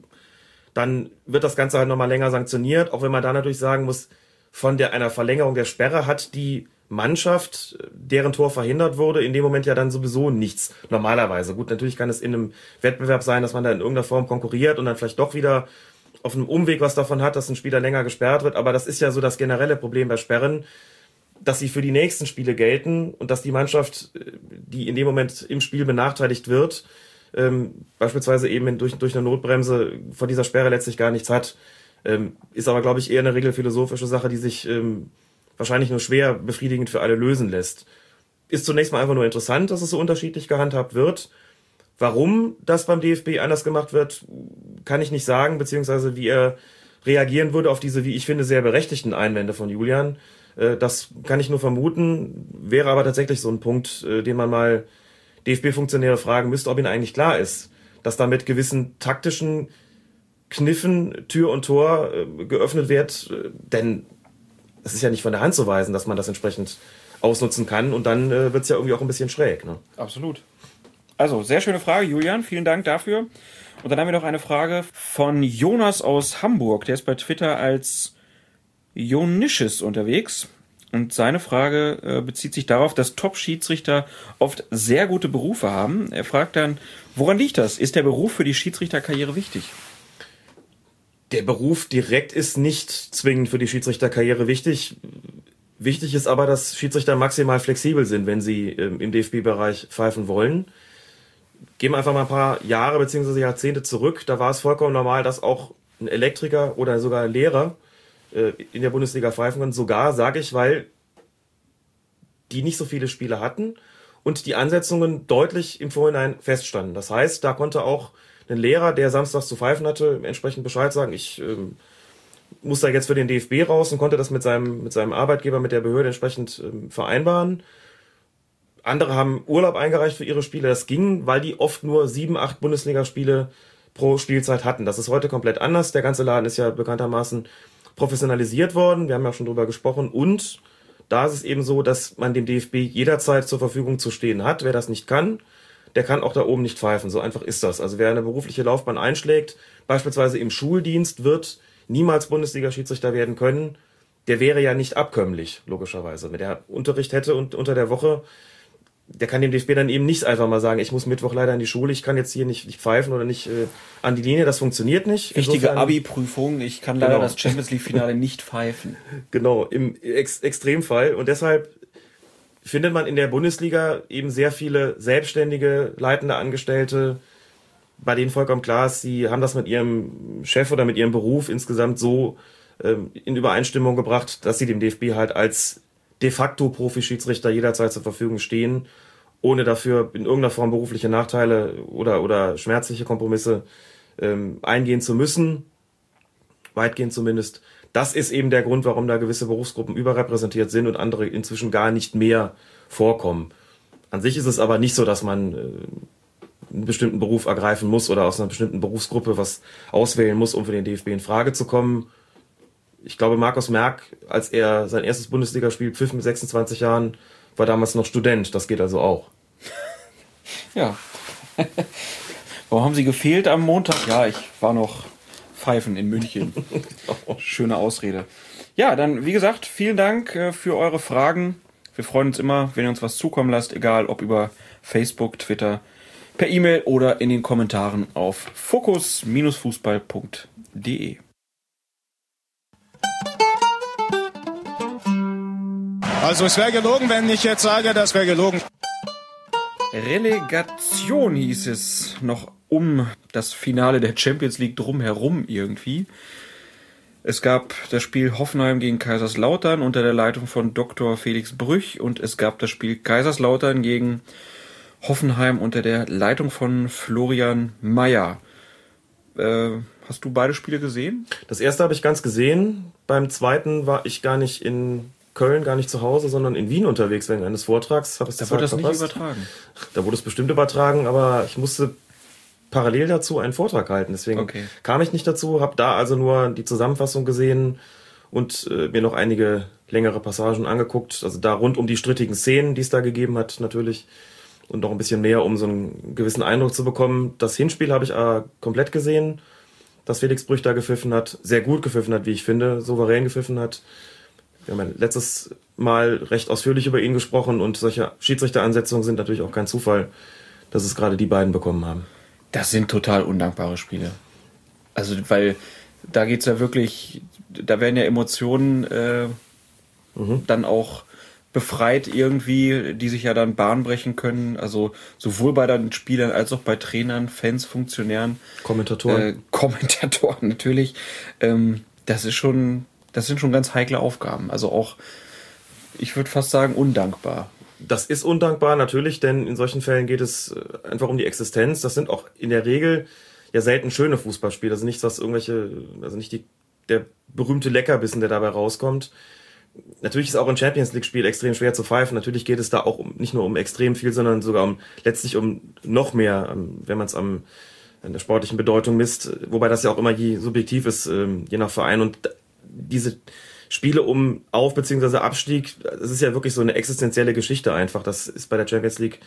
dann wird das Ganze halt nochmal länger sanktioniert, auch wenn man da natürlich sagen muss, von der einer Verlängerung der Sperre hat die Mannschaft, deren Tor verhindert wurde, in dem Moment ja dann sowieso nichts. Normalerweise. Gut, natürlich kann es in einem Wettbewerb sein, dass man da in irgendeiner Form konkurriert und dann vielleicht doch wieder auf einem Umweg was davon hat, dass ein Spieler länger gesperrt wird. Aber das ist ja so das generelle Problem bei Sperren, dass sie für die nächsten Spiele gelten und dass die Mannschaft, die in dem Moment im Spiel benachteiligt wird, ähm, beispielsweise eben durch, durch eine Notbremse von dieser Sperre letztlich gar nichts hat. Ähm, ist aber, glaube ich, eher eine regelphilosophische Sache, die sich ähm, wahrscheinlich nur schwer befriedigend für alle lösen lässt. Ist zunächst mal einfach nur interessant, dass es so unterschiedlich gehandhabt wird. Warum das beim DFB anders gemacht wird, kann ich nicht sagen, beziehungsweise wie er reagieren würde auf diese, wie ich finde, sehr berechtigten Einwände von Julian. Äh, das kann ich nur vermuten, wäre aber tatsächlich so ein Punkt, äh, den man mal DFB-Funktionäre fragen müsste, ob ihnen eigentlich klar ist, dass da mit gewissen taktischen Kniffen Tür und Tor äh, geöffnet wird, denn es ist ja nicht von der Hand zu weisen, dass man das entsprechend ausnutzen kann und dann wird es ja irgendwie auch ein bisschen schräg. Ne? Absolut. Also, sehr schöne Frage, Julian. Vielen Dank dafür. Und dann haben wir noch eine Frage von Jonas aus Hamburg. Der ist bei Twitter als Jonisches unterwegs. Und seine Frage äh, bezieht sich darauf, dass Top-Schiedsrichter oft sehr gute Berufe haben. Er fragt dann, woran liegt das? Ist der Beruf für die Schiedsrichterkarriere wichtig? der Beruf direkt ist nicht zwingend für die Schiedsrichterkarriere wichtig. Wichtig ist aber, dass Schiedsrichter maximal flexibel sind, wenn sie ähm, im DFB-Bereich pfeifen wollen. Gehen wir einfach mal ein paar Jahre bzw. Jahrzehnte zurück. Da war es vollkommen normal, dass auch ein Elektriker oder sogar ein Lehrer äh, in der Bundesliga pfeifen kann. Sogar, sage ich, weil die nicht so viele Spiele hatten und die Ansetzungen deutlich im Vorhinein feststanden. Das heißt, da konnte auch einen Lehrer, der samstags zu pfeifen hatte, entsprechend Bescheid sagen, ich ähm, muss da jetzt für den DFB raus und konnte das mit seinem, mit seinem Arbeitgeber, mit der Behörde entsprechend ähm, vereinbaren. Andere haben Urlaub eingereicht für ihre Spiele. Das ging, weil die oft nur sieben, acht Bundesligaspiele pro Spielzeit hatten. Das ist heute komplett anders. Der ganze Laden ist ja bekanntermaßen professionalisiert worden. Wir haben ja schon drüber gesprochen. Und da ist es eben so, dass man dem DFB jederzeit zur Verfügung zu stehen hat. Wer das nicht kann, der kann auch da oben nicht pfeifen. So einfach ist das. Also wer eine berufliche Laufbahn einschlägt, beispielsweise im Schuldienst, wird niemals Bundesliga-Schiedsrichter werden können. Der wäre ja nicht abkömmlich, logischerweise. Wenn der Unterricht hätte und unter der Woche, der kann dem DFB dann eben nicht einfach mal sagen, ich muss Mittwoch leider in die Schule, ich kann jetzt hier nicht, nicht pfeifen oder nicht äh, an die Linie, das funktioniert nicht. Wichtige Abi-Prüfung, ich kann leider genau. das Champions League-Finale nicht pfeifen. Genau, im Ex Extremfall. Und deshalb findet man in der Bundesliga eben sehr viele selbstständige, leitende Angestellte, bei denen vollkommen klar ist, sie haben das mit ihrem Chef oder mit ihrem Beruf insgesamt so ähm, in Übereinstimmung gebracht, dass sie dem DFB halt als de facto Profi-Schiedsrichter jederzeit zur Verfügung stehen, ohne dafür in irgendeiner Form berufliche Nachteile oder, oder schmerzliche Kompromisse ähm, eingehen zu müssen, weitgehend zumindest das ist eben der Grund, warum da gewisse Berufsgruppen überrepräsentiert sind und andere inzwischen gar nicht mehr vorkommen. An sich ist es aber nicht so, dass man äh, einen bestimmten Beruf ergreifen muss oder aus einer bestimmten Berufsgruppe was auswählen muss, um für den DFB in Frage zu kommen. Ich glaube, Markus Merck, als er sein erstes Bundesligaspiel pfiff mit 26 Jahren, war damals noch Student. Das geht also auch. Ja. Warum haben Sie gefehlt am Montag? Ja, ich war noch pfeifen in München. Schöne Ausrede. Ja, dann, wie gesagt, vielen Dank äh, für eure Fragen, Wir freuen uns immer, wenn ihr uns was zukommen lasst, egal ob über Facebook, Twitter, per E-Mail oder in den Kommentaren auf fokus-fußball.de. Also es wäre gelogen, wenn ich jetzt sage, das wäre gelogen. Relegation hieß es noch um das Finale der Champions League drumherum irgendwie. Es gab das Spiel Hoffenheim gegen Kaiserslautern unter der Leitung von Dr. Felix Brüch und es gab das Spiel Kaiserslautern gegen Hoffenheim unter der Leitung von Florian Mayer. Äh, hast du beide Spiele gesehen? Das erste habe ich ganz gesehen. Beim zweiten war ich gar nicht in Köln, gar nicht zu Hause, sondern in Wien unterwegs wegen eines Vortrags. Hab da wurde das verpasst. nicht übertragen. Da wurde es bestimmt übertragen, aber ich musste parallel dazu einen Vortrag halten. Deswegen okay. kam ich nicht dazu, habe da also nur die Zusammenfassung gesehen und äh, mir noch einige längere Passagen angeguckt. Also da rund um die strittigen Szenen, die es da gegeben hat, natürlich. Und noch ein bisschen mehr, um so einen gewissen Eindruck zu bekommen. Das Hinspiel habe ich äh, komplett gesehen, dass Felix Brüch da gepfiffen hat. Sehr gut gepfiffen hat, wie ich finde. Souverän gepfiffen hat. Wir haben ja letztes Mal recht ausführlich über ihn gesprochen und solche Schiedsrichteransetzungen sind natürlich auch kein Zufall, dass es gerade die beiden bekommen haben. Das sind total undankbare Spiele. Also, weil da geht es ja wirklich, da werden ja Emotionen äh, mhm. dann auch befreit irgendwie, die sich ja dann Bahn brechen können. Also sowohl bei den Spielern als auch bei Trainern, Fans, Funktionären. Kommentatoren. Äh, Kommentatoren natürlich. Ähm, das ist schon, das sind schon ganz heikle Aufgaben. Also auch, ich würde fast sagen, undankbar. Das ist undankbar, natürlich, denn in solchen Fällen geht es äh, einfach um die Existenz. Das sind auch in der Regel ja selten schöne Fußballspiele. Also nichts, was irgendwelche, also nicht die, der berühmte Leckerbissen, der dabei rauskommt. Natürlich ist auch ein Champions League-Spiel extrem schwer zu pfeifen. Natürlich geht es da auch um, nicht nur um extrem viel, sondern sogar um letztlich um noch mehr, ähm, wenn man es an der sportlichen Bedeutung misst, wobei das ja auch immer je subjektiv ist, ähm, je nach Verein. Und diese Spiele um Auf- bzw. Abstieg, das ist ja wirklich so eine existenzielle Geschichte einfach. Das ist bei der Champions League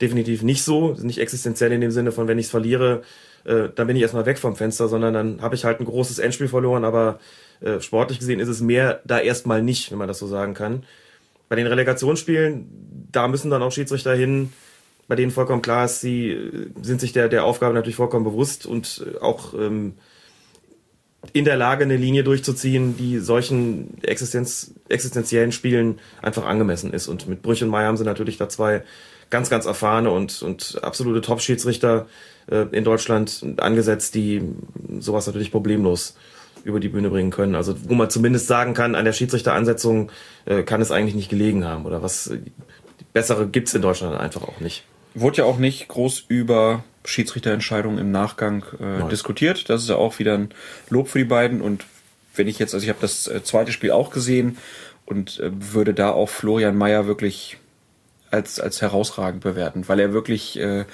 definitiv nicht so. Nicht existenziell in dem Sinne von, wenn ich es verliere, äh, dann bin ich erstmal weg vom Fenster, sondern dann habe ich halt ein großes Endspiel verloren, aber äh, sportlich gesehen ist es mehr da erstmal nicht, wenn man das so sagen kann. Bei den Relegationsspielen, da müssen dann auch Schiedsrichter hin, bei denen vollkommen klar ist, sie äh, sind sich der, der Aufgabe natürlich vollkommen bewusst und äh, auch ähm, in der Lage, eine Linie durchzuziehen, die solchen Existenz, existenziellen Spielen einfach angemessen ist. Und mit Brüch und Meyer haben sie natürlich da zwei ganz, ganz erfahrene und, und absolute Top-Schiedsrichter äh, in Deutschland angesetzt, die sowas natürlich problemlos über die Bühne bringen können. Also wo man zumindest sagen kann, an der Schiedsrichteransetzung äh, kann es eigentlich nicht gelegen haben. Oder was bessere gibt's in Deutschland einfach auch nicht. Wurde ja auch nicht groß über Schiedsrichterentscheidungen im Nachgang äh, diskutiert. Das ist ja auch wieder ein Lob für die beiden. Und wenn ich jetzt, also ich habe das äh, zweite Spiel auch gesehen und äh, würde da auch Florian Mayer wirklich als, als herausragend bewerten, weil er wirklich äh,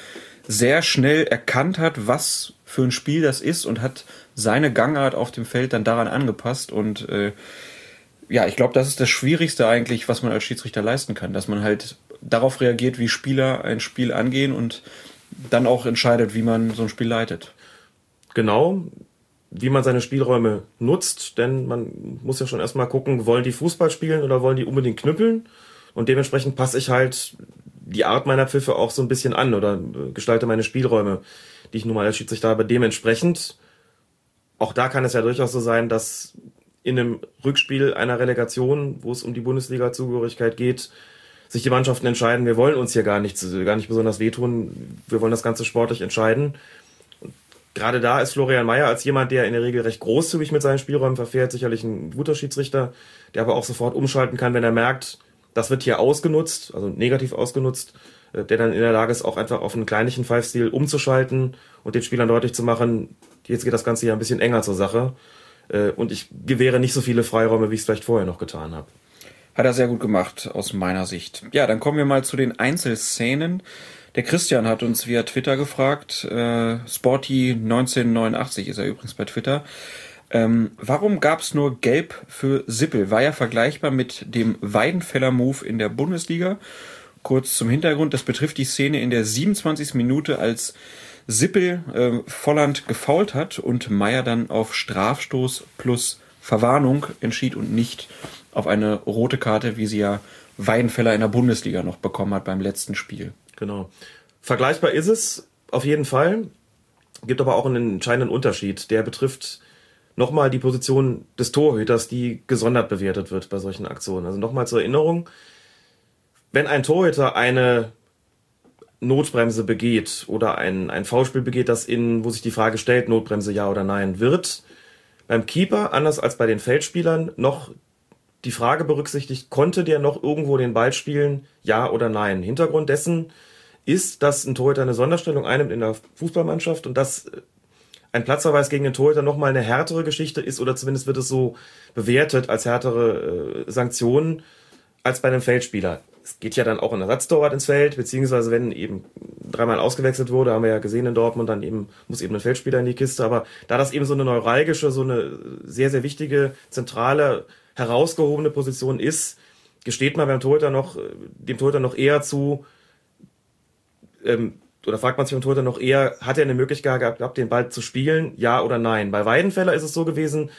sehr schnell erkannt hat, was für ein Spiel das ist und hat seine Gangart auf dem Feld dann daran angepasst und äh, ja, ich glaube, das ist das Schwierigste eigentlich, was man als Schiedsrichter leisten kann, dass man halt darauf reagiert, wie Spieler ein Spiel angehen und dann auch entscheidet, wie man so ein Spiel leitet. Genau, wie man seine Spielräume nutzt, denn man muss ja schon erstmal gucken, wollen die Fußball spielen oder wollen die unbedingt knüppeln? Und dementsprechend passe ich halt die Art meiner Pfiffe auch so ein bisschen an oder gestalte meine Spielräume, die ich nun mal als Schiedsrichter habe, dementsprechend. Auch da kann es ja durchaus so sein, dass in einem Rückspiel einer Relegation, wo es um die Bundesliga-Zugehörigkeit geht, sich die Mannschaften entscheiden, wir wollen uns hier gar nicht, gar nicht besonders wehtun, wir wollen das Ganze sportlich entscheiden. Und gerade da ist Florian Mayer als jemand, der in der Regel recht großzügig mit seinen Spielräumen verfährt, sicherlich ein guter Schiedsrichter, der aber auch sofort umschalten kann, wenn er merkt, das wird hier ausgenutzt, also negativ ausgenutzt, äh, der dann in der Lage ist, auch einfach auf einen kleinlichen Five-Stil umzuschalten und den Spielern deutlich zu machen, jetzt geht das Ganze hier ein bisschen enger zur Sache. Äh, und ich gewähre nicht so viele Freiräume, wie ich es vielleicht vorher noch getan habe. Hat er sehr gut gemacht, aus meiner Sicht. Ja, dann kommen wir mal zu den Einzelszenen. Der Christian hat uns via Twitter gefragt, äh, Sporty1989 ist er übrigens bei Twitter. Ähm, warum gab's nur Gelb für Sippel? War ja vergleichbar mit dem Weidenfeller Move in der Bundesliga. Kurz zum Hintergrund, das betrifft die Szene in der 27. Minute, als Sippel äh, Volland gefault hat und Meier dann auf Strafstoß plus Verwarnung entschied und nicht auf eine rote Karte, wie sie ja Weidenfeller in der Bundesliga noch bekommen hat beim letzten Spiel. Genau. Vergleichbar ist es auf jeden Fall. Gibt aber auch einen entscheidenden Unterschied. Der betrifft nochmal die Position des Torhüters, die gesondert bewertet wird bei solchen Aktionen. Also nochmal zur Erinnerung, wenn ein Torhüter eine Notbremse begeht oder ein, ein Foulspiel begeht, das in, wo sich die Frage stellt, Notbremse ja oder nein, wird beim Keeper, anders als bei den Feldspielern, noch die Frage berücksichtigt, konnte der noch irgendwo den Ball spielen, ja oder nein. Hintergrund dessen ist, dass ein Torhüter eine Sonderstellung einnimmt in der Fußballmannschaft und dass ein Platzverweis gegen den Torhüter nochmal eine härtere Geschichte ist oder zumindest wird es so bewertet als härtere äh, Sanktionen als bei einem Feldspieler. Es geht ja dann auch ein Ersatztorwart ins Feld, beziehungsweise wenn eben dreimal ausgewechselt wurde, haben wir ja gesehen in Dortmund, dann eben muss eben ein Feldspieler in die Kiste. Aber da das eben so eine neuralgische, so eine sehr, sehr wichtige, zentrale, herausgehobene Position ist, gesteht man beim Torhüter noch, dem Torhüter noch eher zu, ähm, oder fragt man sich beim Torhüter noch eher, hat er eine Möglichkeit gehabt, den Ball zu spielen, ja oder nein? Bei Weidenfeller ist es so gewesen,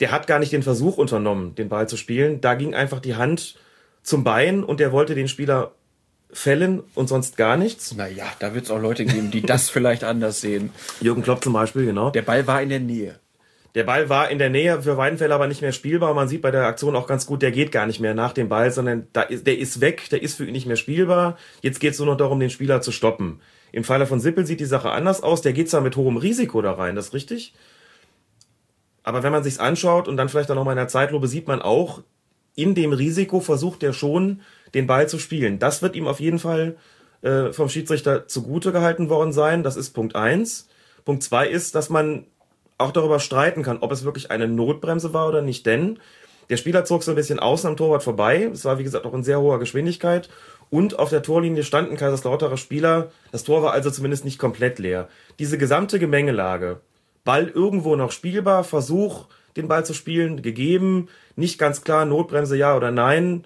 der hat gar nicht den Versuch unternommen, den Ball zu spielen. Da ging einfach die Hand zum Bein und der wollte den Spieler fällen und sonst gar nichts. Naja, da wird es auch Leute geben, die das vielleicht anders sehen. Jürgen Klopp zum Beispiel, genau. Der Ball war in der Nähe. Der Ball war in der Nähe, für Weidenfeller aber nicht mehr spielbar. Man sieht bei der Aktion auch ganz gut, der geht gar nicht mehr nach dem Ball, sondern da ist, der ist weg, der ist für ihn nicht mehr spielbar. Jetzt geht es nur noch darum, den Spieler zu stoppen. Im Falle von Sippel sieht die Sache anders aus. Der geht zwar mit hohem Risiko da rein, das ist richtig. Aber wenn man sich's anschaut und dann vielleicht auch noch mal in der Zeitlupe sieht man auch, in dem Risiko versucht er schon, den Ball zu spielen. Das wird ihm auf jeden Fall äh, vom Schiedsrichter zugute gehalten worden sein. Das ist Punkt eins. Punkt zwei ist, dass man auch darüber streiten kann, ob es wirklich eine Notbremse war oder nicht, denn der Spieler zog so ein bisschen außen am Torwart vorbei. Es war, wie gesagt, auch in sehr hoher Geschwindigkeit. Und auf der Torlinie standen Kaiserslauterer Spieler. Das Tor war also zumindest nicht komplett leer. Diese gesamte Gemengelage, Ball irgendwo noch spielbar, Versuch, den Ball zu spielen, gegeben, nicht ganz klar, Notbremse ja oder nein,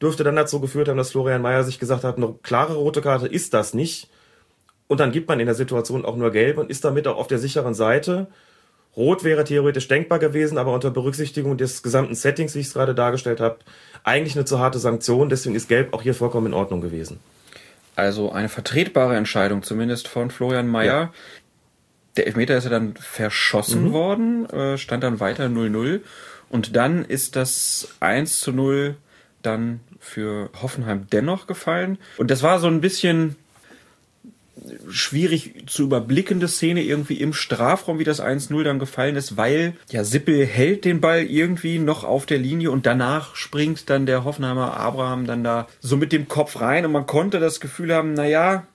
dürfte dann dazu geführt haben, dass Florian Mayer sich gesagt hat, eine klare rote Karte ist das nicht. Und dann gibt man in der Situation auch nur gelb und ist damit auch auf der sicheren Seite. Rot wäre theoretisch denkbar gewesen, aber unter Berücksichtigung des gesamten Settings, wie ich es gerade dargestellt habe, eigentlich eine zu harte Sanktion. Deswegen ist Gelb auch hier vollkommen in Ordnung gewesen. Also eine vertretbare Entscheidung, zumindest von Florian Mayer. Ja. Der Elfmeter ist ja dann verschossen mhm. worden, äh, stand dann weiter 0-0. Und dann ist das 1 zu 0 dann für Hoffenheim dennoch gefallen. Und das war so ein bisschen schwierig zu überblickende Szene irgendwie im Strafraum, wie das 1-0 dann gefallen ist, weil ja Sippel hält den Ball irgendwie noch auf der Linie und danach springt dann der Hoffenheimer Abraham dann da so mit dem Kopf rein und man konnte das Gefühl haben, naja,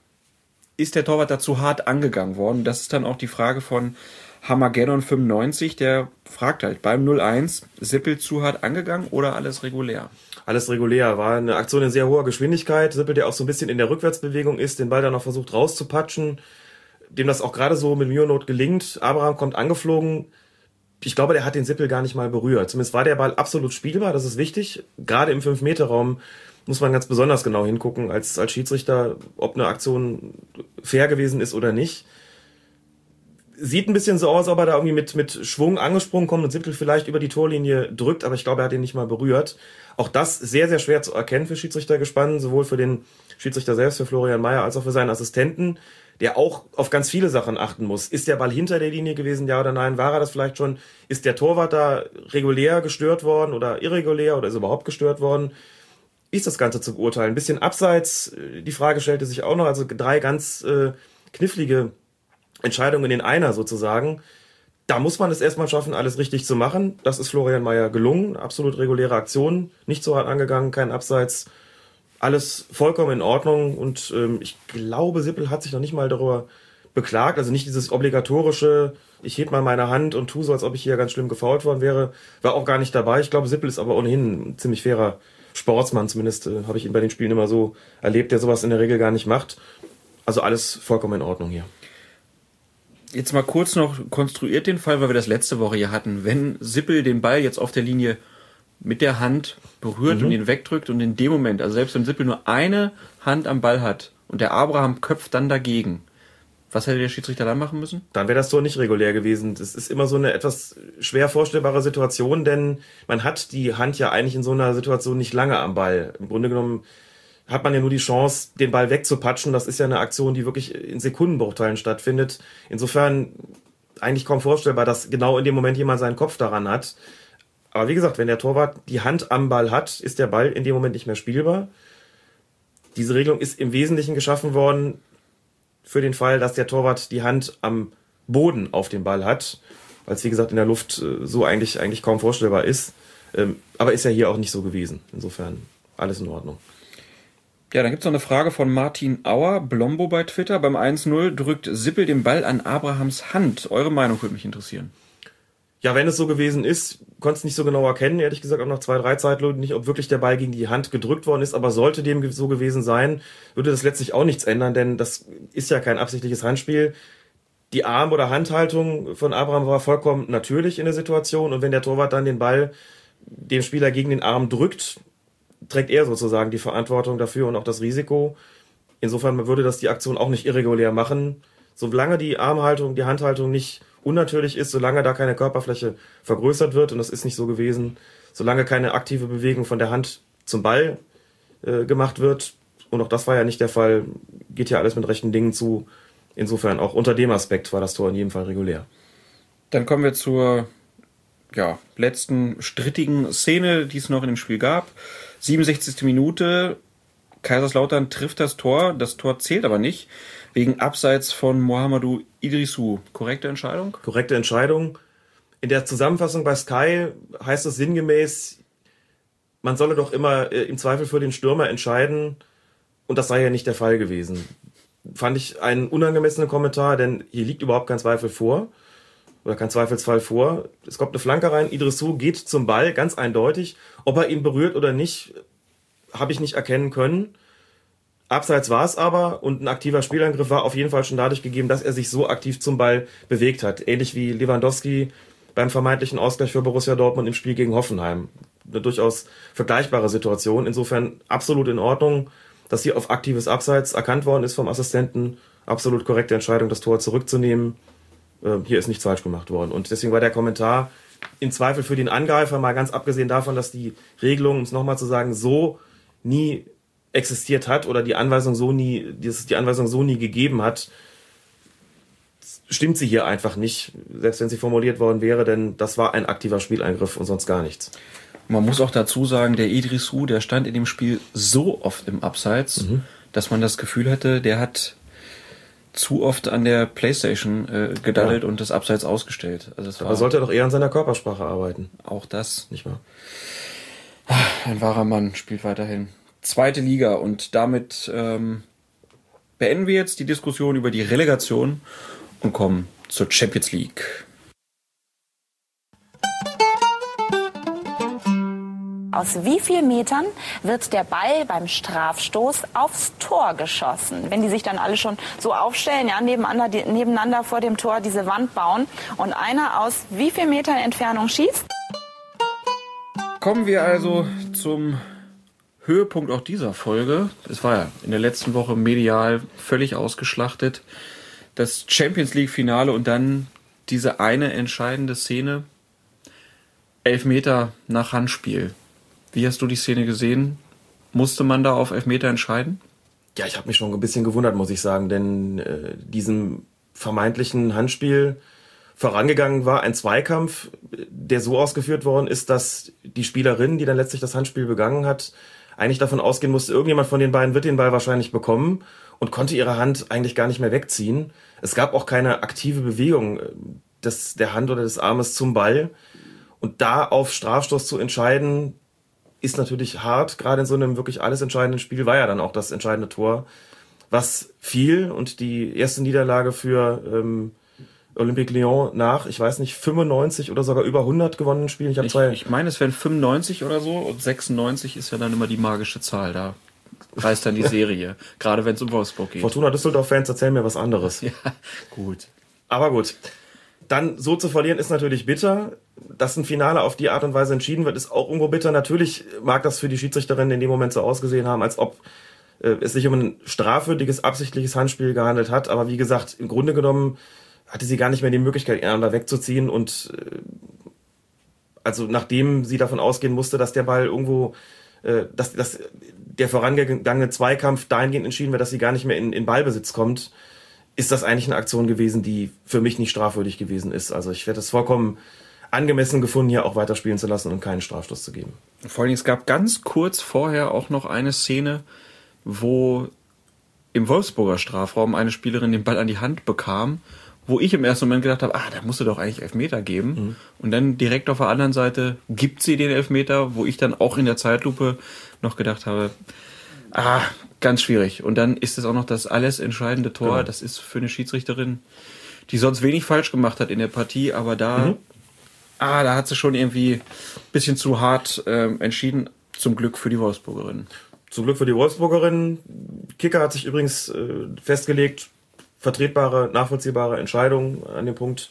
ist der Torwart da zu hart angegangen worden? Das ist dann auch die Frage von Hamageddon 95, der fragt halt beim 0-1, Sippel zu hart angegangen oder alles regulär? Alles regulär. War eine Aktion in sehr hoher Geschwindigkeit. Sippel, der auch so ein bisschen in der Rückwärtsbewegung ist, den Ball dann noch versucht rauszupatschen, dem das auch gerade so mit Mionot gelingt. Abraham kommt angeflogen. Ich glaube, der hat den Sippel gar nicht mal berührt. Zumindest war der Ball absolut spielbar, das ist wichtig. Gerade im 5-Meter-Raum muss man ganz besonders genau hingucken als, als Schiedsrichter, ob eine Aktion fair gewesen ist oder nicht sieht ein bisschen so aus, ob er da irgendwie mit, mit Schwung angesprungen kommt und Sippel vielleicht über die Torlinie drückt, aber ich glaube, er hat ihn nicht mal berührt. Auch das sehr, sehr schwer zu erkennen für Schiedsrichter gespannt, sowohl für den Schiedsrichter selbst, für Florian Mayer, als auch für seinen Assistenten, der auch auf ganz viele Sachen achten muss. Ist der Ball hinter der Linie gewesen, ja oder nein? War er das vielleicht schon? Ist der Torwart da regulär gestört worden oder irregulär oder ist überhaupt gestört worden? ist das Ganze zu beurteilen? Ein bisschen abseits, äh, die Frage stellte sich auch noch, also drei ganz äh, knifflige Entscheidungen in einer sozusagen. Da muss man es erstmal schaffen, alles richtig zu machen. Das ist Florian Mayer gelungen. Absolut reguläre Aktion, nicht so hart angegangen, kein Abseits. Alles vollkommen in Ordnung. Und ähm, ich glaube, Sippel hat sich noch nicht mal darüber beklagt. Also nicht dieses obligatorische, ich heb mal meine Hand und tu so, als ob ich hier ganz schlimm gefault worden wäre. War auch gar nicht dabei. Ich glaube, Sippel ist aber ohnehin ein ziemlich fairer Sportsmann. Zumindest äh, habe ich ihn bei den Spielen immer so erlebt, der sowas in der Regel gar nicht macht. Also alles vollkommen in Ordnung hier jetzt mal kurz noch konstruiert den Fall, weil wir das letzte Woche hier hatten. Wenn Sippel den Ball jetzt auf der Linie mit der Hand berührt mhm. und ihn wegdrückt und in dem Moment, also selbst wenn Sippel nur eine Hand am Ball hat und der Abraham köpft dann dagegen, Was hätte der Schiedsrichter dann machen müssen? Dann wäre das Tor nicht regulär gewesen. Das ist immer so eine etwas schwer vorstellbare Situation, denn man hat die Hand ja eigentlich in so einer Situation nicht lange am Ball. Im Grunde genommen hat man ja nur die Chance, den Ball wegzupatschen. Das ist ja eine Aktion, die wirklich in Sekundenbruchteilen stattfindet. Insofern eigentlich kaum vorstellbar, dass genau in dem Moment jemand seinen Kopf daran hat. Aber wie gesagt, wenn der Torwart die Hand am Ball hat, ist der Ball in dem Moment nicht mehr spielbar. Diese Regelung ist im Wesentlichen geschaffen worden für den Fall, dass der Torwart die Hand am Boden auf dem Ball hat, weil es wie gesagt in der Luft äh, so eigentlich, eigentlich kaum vorstellbar ist. Ähm, aber ist ja hier auch nicht so gewesen. Insofern alles in Ordnung. Ja, dann gibt's noch eine Frage von Martin Auer, Blombo bei Twitter. Beim 1-0 drückt Sippel den Ball an Abrahams Hand. Eure Meinung würde mich interessieren. Ja, wenn es so gewesen ist, konnte es nicht so genau erkennen, ehrlich gesagt, auch nach zwei, drei Zeitlupen nicht, ob wirklich der Ball gegen die Hand gedrückt worden ist, aber sollte dem so gewesen sein, würde das letztlich auch nichts ändern, denn das ist ja kein absichtliches Handspiel. Die Arm- oder Handhaltung von Abraham war vollkommen natürlich in der Situation und wenn der Torwart dann den Ball dem Spieler gegen den Arm drückt, trägt er sozusagen die Verantwortung dafür und auch das Risiko. Insofern würde das die Aktion auch nicht irregulär machen. Solange die Armhaltung, die Handhaltung nicht unnatürlich ist, solange da keine Körperfläche vergrößert wird, und das ist nicht so gewesen, solange keine aktive Bewegung von der Hand zum Ball äh, gemacht wird, und auch das war ja nicht der Fall, geht ja alles mit rechten Dingen zu. Insofern auch unter dem Aspekt war das Tor in jedem Fall regulär. Dann kommen wir zur ja, letzten strittigen Szene, die es noch in dem Spiel gab. 67. Minute, Kaiserslautern trifft das Tor, das Tor zählt aber nicht, wegen Abseits von Mohamedou Idrissou. Korrekte Entscheidung? Korrekte Entscheidung. In der Zusammenfassung bei Sky heißt es sinngemäß, man solle doch immer äh, im Zweifel für den Stürmer entscheiden und das sei ja nicht der Fall gewesen. Fand ich einen unangemessenen Kommentar, denn hier liegt überhaupt kein Zweifel vor oder kein Zweifelsfall vor. Es kommt eine Flanke rein, Idrissou geht zum Ball, ganz eindeutig. Ob er ihn berührt oder nicht, habe ich nicht erkennen können. Abseits war es aber und ein aktiver Spielangriff war auf jeden Fall schon dadurch gegeben, dass er sich so aktiv zum Ball bewegt hat. Ähnlich wie Lewandowski beim vermeintlichen Ausgleich für Borussia Dortmund im Spiel gegen Hoffenheim. Eine durchaus vergleichbare Situation. Insofern absolut in Ordnung, dass hier auf aktives Abseits erkannt worden ist vom Assistenten. Absolut korrekte Entscheidung, das Tor zurückzunehmen. Äh, hier ist nichts falsch gemacht worden. Und deswegen war der Kommentar im Zweifel für den Angreifer, mal ganz abgesehen davon, dass die Regelung, um es nochmal zu sagen, so nie existiert hat oder die Anweisung so nie, die Anweisung so nie gegeben hat, stimmt sie hier einfach nicht, selbst wenn sie formuliert worden wäre, denn das war ein aktiver Spieleingriff und sonst gar nichts. Man muss auch dazu sagen, der Idrissou, der stand in dem Spiel so oft im Abseits, mhm. dass man das Gefühl hatte, der hat zu oft an der Playstation äh, gedaddelt ja. und das Abseits ausgestellt. Also es Aber sollte er doch eher an seiner Körpersprache arbeiten. Auch das. Nicht wahr? Ein wahrer Mann spielt weiterhin. Zweite Liga und damit ähm, beenden wir jetzt die Diskussion über die Relegation und kommen zur Champions League. Aus wie vielen Metern wird der Ball beim Strafstoß aufs Tor geschossen? Wenn die sich dann alle schon so aufstellen, ja, nebeneinander, die, nebeneinander vor dem Tor diese Wand bauen und einer aus wie viel Metern Entfernung schießt? Kommen wir also zum Höhepunkt auch dieser Folge. Es war ja in der letzten Woche medial völlig ausgeschlachtet. Das Champions League Finale und dann diese eine entscheidende Szene. Elfmeter nach Handspiel. Wie hast du die Szene gesehen? Musste man da auf Elfmeter entscheiden? Ja, ich habe mich schon ein bisschen gewundert, muss ich sagen, denn äh, diesem vermeintlichen Handspiel vorangegangen war ein Zweikampf, der so ausgeführt worden ist, dass die Spielerin, die dann letztlich das Handspiel begangen hat, eigentlich davon ausgehen musste, irgendjemand von den beiden wird den Ball wahrscheinlich bekommen und konnte ihre Hand eigentlich gar nicht mehr wegziehen. Es gab auch keine aktive Bewegung äh, des, der Hand oder des Armes zum Ball. Und da auf Strafstoß zu entscheiden, ist natürlich hart, gerade in so einem wirklich alles entscheidenden Spiel war ja dann auch das entscheidende Tor, was fiel und die erste Niederlage für ähm, Olympique Lyon nach, ich weiß nicht, 95 oder sogar über 100 gewonnenen Spielen. Ich, ich, ich meine, es wären 95 oder so und 96 ist ja dann immer die magische Zahl da. Reißt dann die Serie, gerade wenn es um Wolfsburg geht. Fortuna Düsseldorf-Fans erzählen mir was anderes. Ja, gut. Aber gut. Dann so zu verlieren ist natürlich bitter. Dass ein Finale auf die Art und Weise entschieden wird, ist auch irgendwo bitter. Natürlich mag das für die Schiedsrichterin in dem Moment so ausgesehen haben, als ob äh, es sich um ein strafwürdiges, absichtliches Handspiel gehandelt hat. Aber wie gesagt, im Grunde genommen hatte sie gar nicht mehr die Möglichkeit, einander wegzuziehen und äh, also nachdem sie davon ausgehen musste, dass der Ball irgendwo, äh, dass, dass der vorangegangene Zweikampf dahingehend entschieden wird, dass sie gar nicht mehr in, in Ballbesitz kommt, ist das eigentlich eine Aktion gewesen, die für mich nicht strafwürdig gewesen ist. Also ich werde es vollkommen angemessen gefunden, hier auch weiterspielen zu lassen und keinen Strafstoß zu geben. Vor allem, es gab ganz kurz vorher auch noch eine Szene, wo im Wolfsburger Strafraum eine Spielerin den Ball an die Hand bekam, wo ich im ersten Moment gedacht habe, ah, da musst du doch eigentlich Elfmeter geben. Mhm. Und dann direkt auf der anderen Seite gibt sie den Elfmeter, wo ich dann auch in der Zeitlupe noch gedacht habe, ah, ganz schwierig. Und dann ist es auch noch das alles entscheidende Tor. Genau. Das ist für eine Schiedsrichterin, die sonst wenig falsch gemacht hat in der Partie, aber da, mhm. ah, da hat sie schon irgendwie bisschen zu hart äh, entschieden. Zum Glück für die Wolfsburgerin. Zum Glück für die Wolfsburgerin. Kicker hat sich übrigens äh, festgelegt, vertretbare, nachvollziehbare Entscheidung an dem Punkt.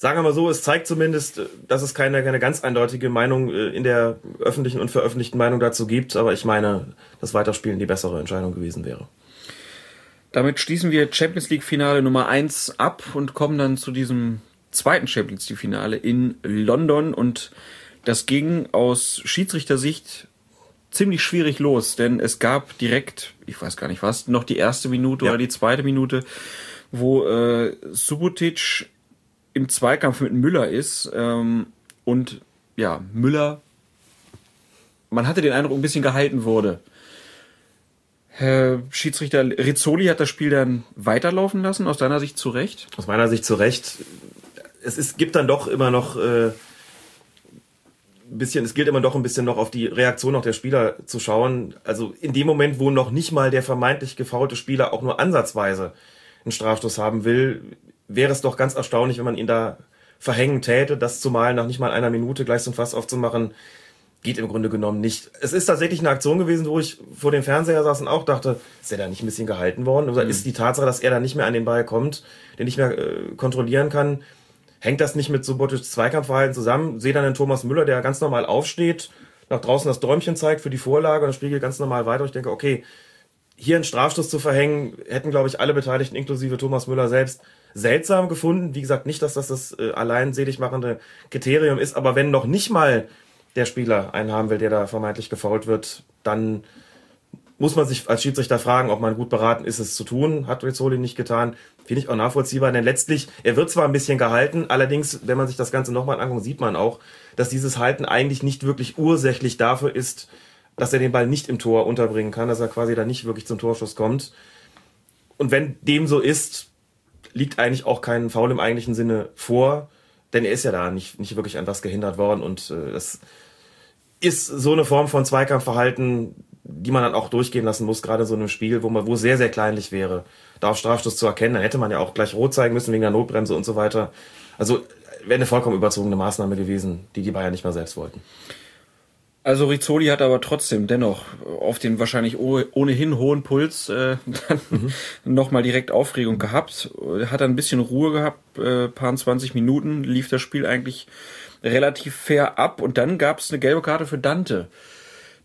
Sagen wir mal so, es zeigt zumindest, äh, dass es keine, keine ganz eindeutige Meinung äh, in der öffentlichen und veröffentlichten Meinung dazu gibt, aber ich meine, das Weiterspielen die bessere Entscheidung gewesen wäre. Damit schließen wir Champions League Finale Nummer 1 ab und kommen dann zu diesem zweiten Champions League Finale in London und das ging aus Schiedsrichtersicht ziemlich schwierig los, denn es gab direkt, ich weiß gar nicht was, noch die erste Minute ja. oder die zweite Minute, wo äh, Subotic im Zweikampf mit Müller ist ähm, und ja, Müller, man hatte den Eindruck, ein bisschen gehalten wurde. Herr Schiedsrichter Rizzoli hat das Spiel dann weiterlaufen lassen, aus deiner Sicht zu Recht? Aus meiner Sicht zu Recht. Es ist, gibt dann doch immer noch äh, bisschen, es gilt immer doch ein bisschen noch auf die Reaktion auch der Spieler zu schauen. Also in dem Moment, wo noch nicht mal der vermeintlich gefaulte Spieler auch nur ansatzweise einen Strafstoß haben will, wäre es doch ganz erstaunlich, wenn man ihn da verhängen täte. Das zumal nach nicht mal einer Minute gleich so ein Fass aufzumachen, geht im Grunde genommen nicht. Es ist tatsächlich eine Aktion gewesen, wo ich vor dem Fernseher saß und auch dachte, ist er da nicht ein bisschen gehalten worden? Oder mhm. ist die Tatsache, dass er da nicht mehr an den Ball kommt, den nicht mehr äh, kontrollieren kann, hängt das nicht mit Subotics Zweikampfverhalten zusammen? Sehe dann den Thomas Müller, der ganz normal aufsteht, nach draußen das Däumchen zeigt für die Vorlage und das Spiel geht ganz normal weiter. Ich denke, okay, hier einen Strafstoß zu verhängen, hätten, glaube ich, alle Beteiligten, inklusive Thomas Müller selbst, seltsam gefunden. Wie gesagt, nicht, dass das das äh, allein selig machende Kriterium ist, aber wenn noch nicht mal der Spieler einen haben will, der da vermeintlich gefault wird, dann muss man sich als Schiedsrichter fragen, ob man gut beraten ist, es zu tun. Hat Rizzoli nicht getan. Finde ich auch nachvollziehbar, denn letztlich, er wird zwar ein bisschen gehalten, allerdings, wenn man sich das Ganze nochmal anguckt, sieht man auch, dass dieses Halten eigentlich nicht wirklich ursächlich dafür ist, dass er den Ball nicht im Tor unterbringen kann, dass er quasi da nicht wirklich zum Torschuss kommt. Und wenn dem so ist, liegt eigentlich auch kein Foul im eigentlichen Sinne vor, denn er ist ja da nicht, nicht wirklich an was gehindert worden und äh, das ist so eine Form von Zweikampfverhalten, die man dann auch durchgehen lassen muss, gerade so einem Spiel, wo man, wo sehr, sehr kleinlich wäre, da auf Strafstoß zu erkennen, dann hätte man ja auch gleich rot zeigen müssen wegen der Notbremse und so weiter. Also wäre eine vollkommen überzogene Maßnahme gewesen, die die Bayern nicht mal selbst wollten. Also Rizzoli hat aber trotzdem dennoch auf den wahrscheinlich ohnehin hohen Puls äh, dann mhm. nochmal direkt Aufregung gehabt. Hat dann ein bisschen Ruhe gehabt, äh, paar 20 Minuten lief das Spiel eigentlich relativ fair ab und dann gab es eine gelbe Karte für Dante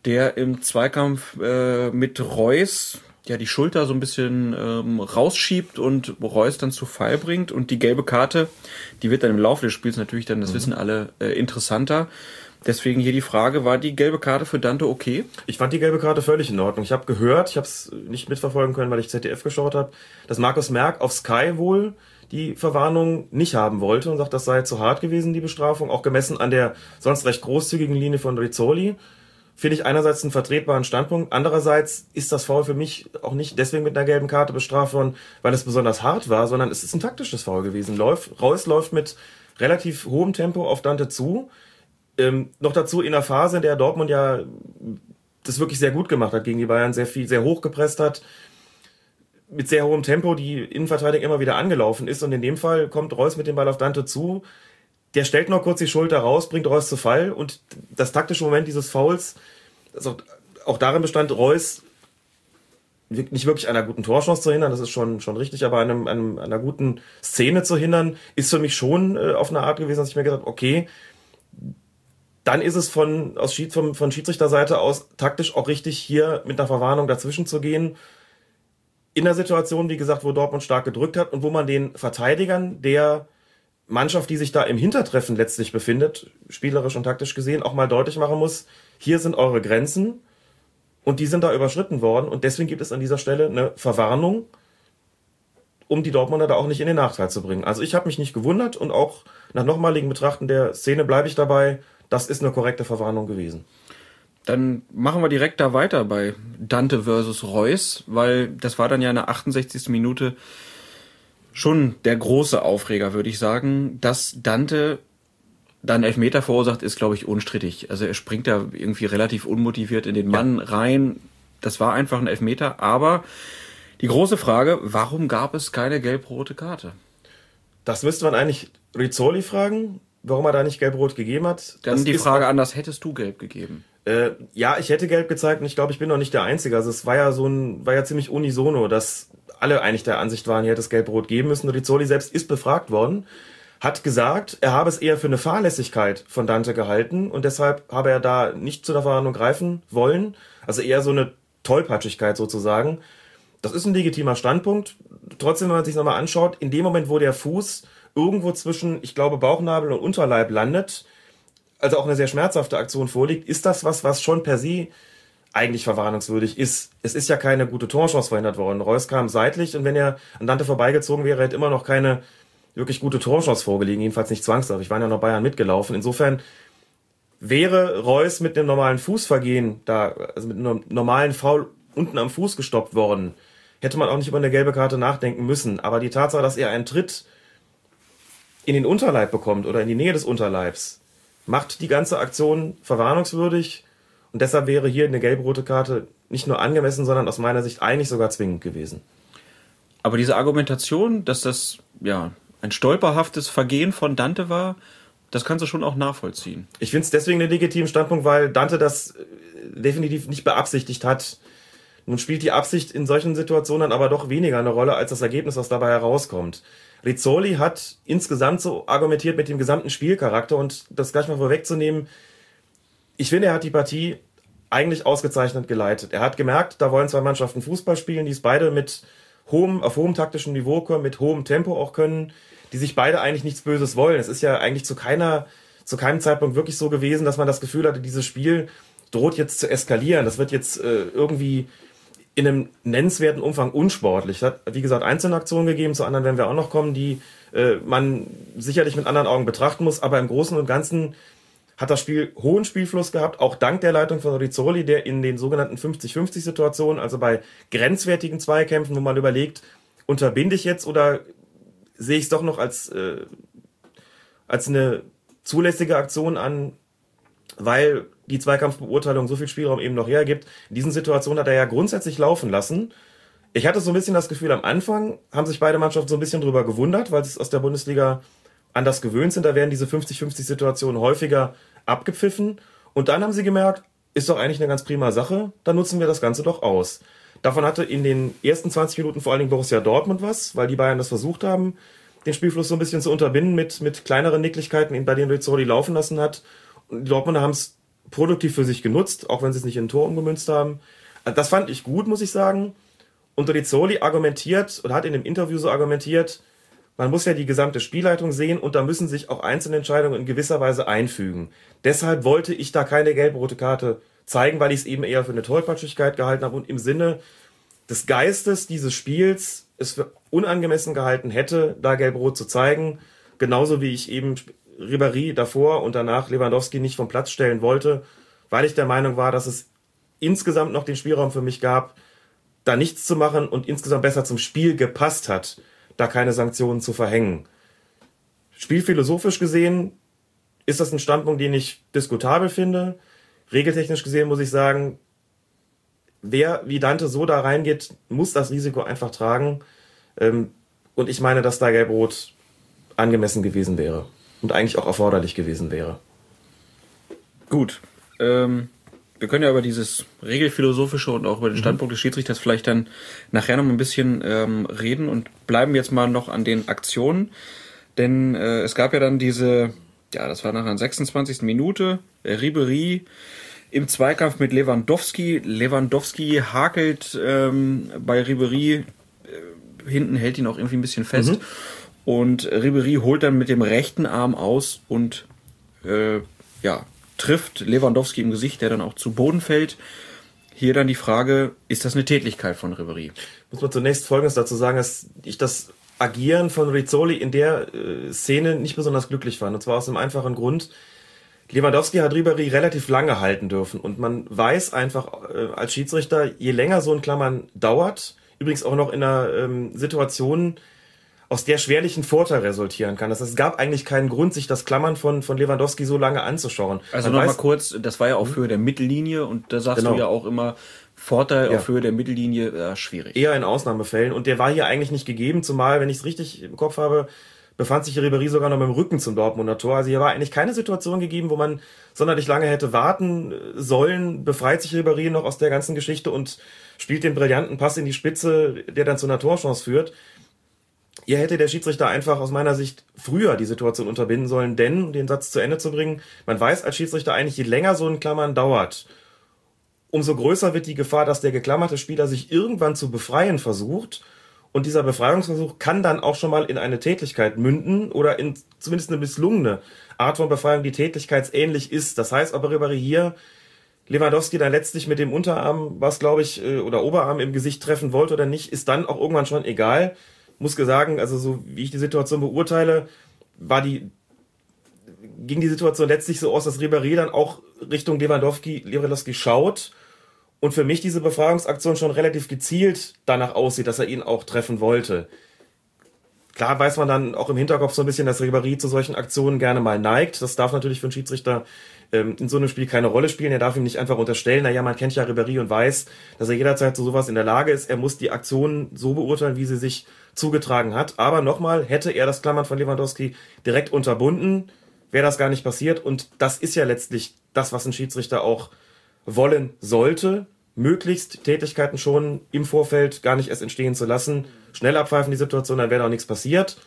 der im Zweikampf äh, mit Reus ja die Schulter so ein bisschen ähm, rausschiebt und Reus dann zu Fall bringt und die gelbe Karte, die wird dann im Laufe des Spiels natürlich dann, das mhm. wissen alle, äh, interessanter. Deswegen hier die Frage, war die gelbe Karte für Dante okay? Ich fand die gelbe Karte völlig in Ordnung. Ich habe gehört, ich habe es nicht mitverfolgen können, weil ich ZDF geschaut habe, dass Markus Merck auf Sky wohl die Verwarnung nicht haben wollte und sagt, das sei zu hart gewesen, die Bestrafung, auch gemessen an der sonst recht großzügigen Linie von Rizzoli finde ich einerseits einen vertretbaren Standpunkt. Andererseits ist das Foul für mich auch nicht deswegen mit einer gelben Karte bestraft worden, weil es besonders hart war, sondern es ist ein taktisches Foul gewesen. Läuft, Reus läuft mit relativ hohem Tempo auf Dante zu. Ähm, noch dazu in einer Phase, in der Dortmund ja das wirklich sehr gut gemacht hat gegen die Bayern, sehr viel, sehr hoch gepresst hat, mit sehr hohem Tempo die Innenverteidigung immer wieder angelaufen ist. Und in dem Fall kommt Reus mit dem Ball auf Dante zu, der stellt noch kurz die Schulter raus, bringt Reus zu Fall. Und das taktische Moment dieses Fouls, auch, auch darin bestand, Reus nicht wirklich einer guten Torchance zu hindern, das ist schon, schon richtig, aber einem, einem, einer guten Szene zu hindern, ist für mich schon äh, auf eine Art gewesen, dass ich mir gesagt habe, okay, dann ist es von, aus Schied, von, von Schiedsrichterseite aus taktisch auch richtig, hier mit einer Verwarnung dazwischen zu gehen. In der Situation, wie gesagt, wo Dortmund stark gedrückt hat und wo man den Verteidigern der Mannschaft, die sich da im Hintertreffen letztlich befindet, spielerisch und taktisch gesehen, auch mal deutlich machen muss, hier sind eure Grenzen und die sind da überschritten worden und deswegen gibt es an dieser Stelle eine Verwarnung, um die Dortmunder da auch nicht in den Nachteil zu bringen. Also ich habe mich nicht gewundert und auch nach nochmaligen Betrachten der Szene bleibe ich dabei, das ist eine korrekte Verwarnung gewesen. Dann machen wir direkt da weiter bei Dante versus Reus, weil das war dann ja in der 68. Minute schon der große Aufreger, würde ich sagen. Dass Dante dann Elfmeter verursacht, ist, glaube ich, unstrittig. Also er springt da irgendwie relativ unmotiviert in den Mann ja. rein. Das war einfach ein Elfmeter. Aber die große Frage, warum gab es keine gelb-rote Karte? Das müsste man eigentlich Rizzoli fragen warum er da nicht gelb-rot gegeben hat. Dann die Frage anders, hättest du gelb gegeben? Äh, ja, ich hätte gelb gezeigt und ich glaube, ich bin noch nicht der Einzige. Also es war ja so ein, war ja ziemlich unisono, dass alle eigentlich der Ansicht waren, hier hätte es gelb-rot geben müssen. Rizzoli selbst ist befragt worden, hat gesagt, er habe es eher für eine Fahrlässigkeit von Dante gehalten und deshalb habe er da nicht zu der Verhandlung greifen wollen. Also eher so eine Tollpatschigkeit sozusagen. Das ist ein legitimer Standpunkt. Trotzdem, wenn man sich nochmal anschaut, in dem Moment, wo der Fuß irgendwo zwischen, ich glaube, Bauchnabel und Unterleib landet, also auch eine sehr schmerzhafte Aktion vorliegt, ist das was, was schon per se eigentlich verwarnungswürdig ist. Es ist ja keine gute Torchance verhindert worden. Reus kam seitlich und wenn er an Dante vorbeigezogen wäre, hätte immer noch keine wirklich gute Torchance vorgelegen, jedenfalls nicht zwangsläufig. Ich war ja noch Bayern mitgelaufen. Insofern wäre Reus mit einem normalen Fußvergehen da, also mit einem normalen Foul unten am Fuß gestoppt worden, hätte man auch nicht über eine gelbe Karte nachdenken müssen. Aber die Tatsache, dass er einen Tritt in den Unterleib bekommt oder in die Nähe des Unterleibs, macht die ganze Aktion verwarnungswürdig und deshalb wäre hier eine gelb-rote Karte nicht nur angemessen, sondern aus meiner Sicht eigentlich sogar zwingend gewesen. Aber diese Argumentation, dass das ja ein stolperhaftes Vergehen von Dante war, das kannst du schon auch nachvollziehen. Ich finde es deswegen einen legitimen Standpunkt, weil Dante das äh, definitiv nicht beabsichtigt hat. Nun spielt die Absicht in solchen Situationen aber doch weniger eine Rolle als das Ergebnis, was dabei herauskommt. Rizzoli hat insgesamt so argumentiert mit dem gesamten Spielcharakter und das gleich mal vorwegzunehmen. Ich finde, er hat die Partie eigentlich ausgezeichnet geleitet. Er hat gemerkt, da wollen zwei Mannschaften Fußball spielen, die es beide mit hohem, auf hohem taktischen Niveau können, mit hohem Tempo auch können, die sich beide eigentlich nichts Böses wollen. Es ist ja eigentlich zu keiner, zu keinem Zeitpunkt wirklich so gewesen, dass man das Gefühl hatte, dieses Spiel droht jetzt zu eskalieren. Das wird jetzt äh, irgendwie in einem nennenswerten Umfang unsportlich. Es hat, wie gesagt, einzelne Aktionen gegeben, zu anderen werden wir auch noch kommen, die äh, man sicherlich mit anderen Augen betrachten muss, aber im Großen und Ganzen hat das Spiel hohen Spielfluss gehabt, auch dank der Leitung von Rizzoli, der in den sogenannten 50-50-Situationen, also bei grenzwertigen Zweikämpfen, wo man überlegt, unterbinde ich jetzt oder sehe ich es doch noch als, äh, als eine zulässige Aktion an, weil die Zweikampfbeurteilung so viel Spielraum eben noch hergibt. In diesen Situationen hat er ja grundsätzlich laufen lassen. Ich hatte so ein bisschen das Gefühl, am Anfang haben sich beide Mannschaften so ein bisschen drüber gewundert, weil sie es aus der Bundesliga anders gewöhnt sind. Da werden diese 50-50 Situationen häufiger abgepfiffen. Und dann haben sie gemerkt, ist doch eigentlich eine ganz prima Sache, dann nutzen wir das Ganze doch aus. Davon hatte in den ersten 20 Minuten vor allen Dingen Borussia Dortmund was, weil die Bayern das versucht haben, den Spielfluss so ein bisschen zu unterbinden mit, mit kleineren Nicklichkeiten, bei denen Rizzoli laufen lassen hat. Und die Dortmunder haben es produktiv für sich genutzt, auch wenn sie es nicht in ein Tor umgemünzt haben. Also das fand ich gut, muss ich sagen. Und Rizzoli argumentiert oder hat in dem Interview so argumentiert, man muss ja die gesamte Spielleitung sehen und da müssen sich auch einzelne Entscheidungen in gewisser Weise einfügen. Deshalb wollte ich da keine gelb-rote Karte zeigen, weil ich es eben eher für eine Tollpatschigkeit gehalten habe und im Sinne des Geistes dieses Spiels es für unangemessen gehalten hätte, da gelb-rot zu zeigen. Genauso wie ich eben Ribéry davor und danach Lewandowski nicht vom Platz stellen wollte, weil ich der Meinung war, dass es insgesamt noch den Spielraum für mich gab, da nichts zu machen und insgesamt besser zum Spiel gepasst hat, da keine Sanktionen zu verhängen. Spielphilosophisch gesehen ist das ein Standpunkt, den ich diskutabel finde. Regeltechnisch gesehen muss ich sagen, wer wie Dante so da reingeht, muss das Risiko einfach tragen. Ähm, und ich meine, dass da Gelb-Rot angemessen gewesen wäre und eigentlich auch erforderlich gewesen wäre. Gut. Ähm, wir können ja über dieses regelphilosophische und auch über den mhm. Standpunkt des Schiedsrichters vielleicht dann nachher noch ein bisschen ähm, reden und bleiben jetzt mal noch an den Aktionen. Denn äh, es gab ja dann diese Ja, das war nach einer 26. Minute. Ribery im Zweikampf mit Lewandowski. Lewandowski hakelt ähm, bei Ribery äh, hinten, hält ihn auch irgendwie ein bisschen fest. Mhm. Und Ribery holt dann mit dem rechten Arm aus und äh, ja, trifft Lewandowski im Gesicht, der dann auch zu Boden fällt. Hier dann die Frage, ist das eine Tätigkeit von Ribery? Muss man zunächst Folgendes dazu sagen, dass ich das Agieren von Rizzoli in der äh, Szene nicht besonders glücklich fand. Und zwar aus einem einfachen Grund. Lewandowski hat Ribery relativ lange halten dürfen. Und man weiß einfach äh, als Schiedsrichter, je länger so ein Klammern dauert, übrigens auch noch in einer ähm, Situation, aus der schwerlichen Vorteil resultieren kann. Das heißt, es gab eigentlich keinen Grund, sich das Klammern von, von Lewandowski so lange anzuschauen. Also nochmal kurz, das war ja auf Höhe der Mittellinie und da sagst genau. du ja auch immer, Vorteil ja. auf Höhe der Mittellinie äh, schwierig. Eher in Ausnahmefällen. Und der war hier eigentlich nicht gegeben, zumal, wenn ich es richtig im Kopf habe, befand sich Ribéry sogar noch mit dem Rücken zum Dortmunder Tor. Also hier war eigentlich keine Situation gegeben, wo man sonderlich lange hätte warten sollen. Befreit sich Ribéry noch aus der ganzen Geschichte und spielt den brillanten Pass in die Spitze, der dann zu einer Torchance führt. Hier hätte der Schiedsrichter einfach aus meiner Sicht früher die Situation unterbinden sollen, denn, den Satz zu Ende zu bringen, man weiß als Schiedsrichter eigentlich, je länger so ein Klammern dauert, umso größer wird die Gefahr, dass der geklammerte Spieler sich irgendwann zu befreien versucht. Und dieser Befreiungsversuch kann dann auch schon mal in eine Tätigkeit münden oder in zumindest eine misslungene Art von Befreiung, die tätigkeitsähnlich ist. Das heißt aber Ribéry hier Lewandowski dann letztlich mit dem Unterarm, was glaube ich, äh, oder Oberarm im Gesicht treffen wollte oder nicht, ist dann auch irgendwann schon egal muss sagen, also so wie ich die Situation beurteile, war die ging die Situation letztlich so aus, dass Ribéry dann auch Richtung Lewandowski, Lewandowski schaut und für mich diese Befragungsaktion schon relativ gezielt danach aussieht, dass er ihn auch treffen wollte. Klar weiß man dann auch im Hinterkopf so ein bisschen, dass Ribéry zu solchen Aktionen gerne mal neigt. Das darf natürlich für einen Schiedsrichter ähm, in so einem Spiel keine Rolle spielen. Er darf ihm nicht einfach unterstellen, naja, man kennt ja Ribéry und weiß, dass er jederzeit zu sowas in der Lage ist. Er muss die Aktionen so beurteilen, wie sie sich zugetragen hat. Aber nochmal, hätte er das Klammern von Lewandowski direkt unterbunden, wäre das gar nicht passiert. Und das ist ja letztlich das, was ein Schiedsrichter auch wollen sollte. Möglichst Tätigkeiten schon im Vorfeld gar nicht erst entstehen zu lassen. Schnell abpfeifen die Situation, dann wäre auch nichts passiert.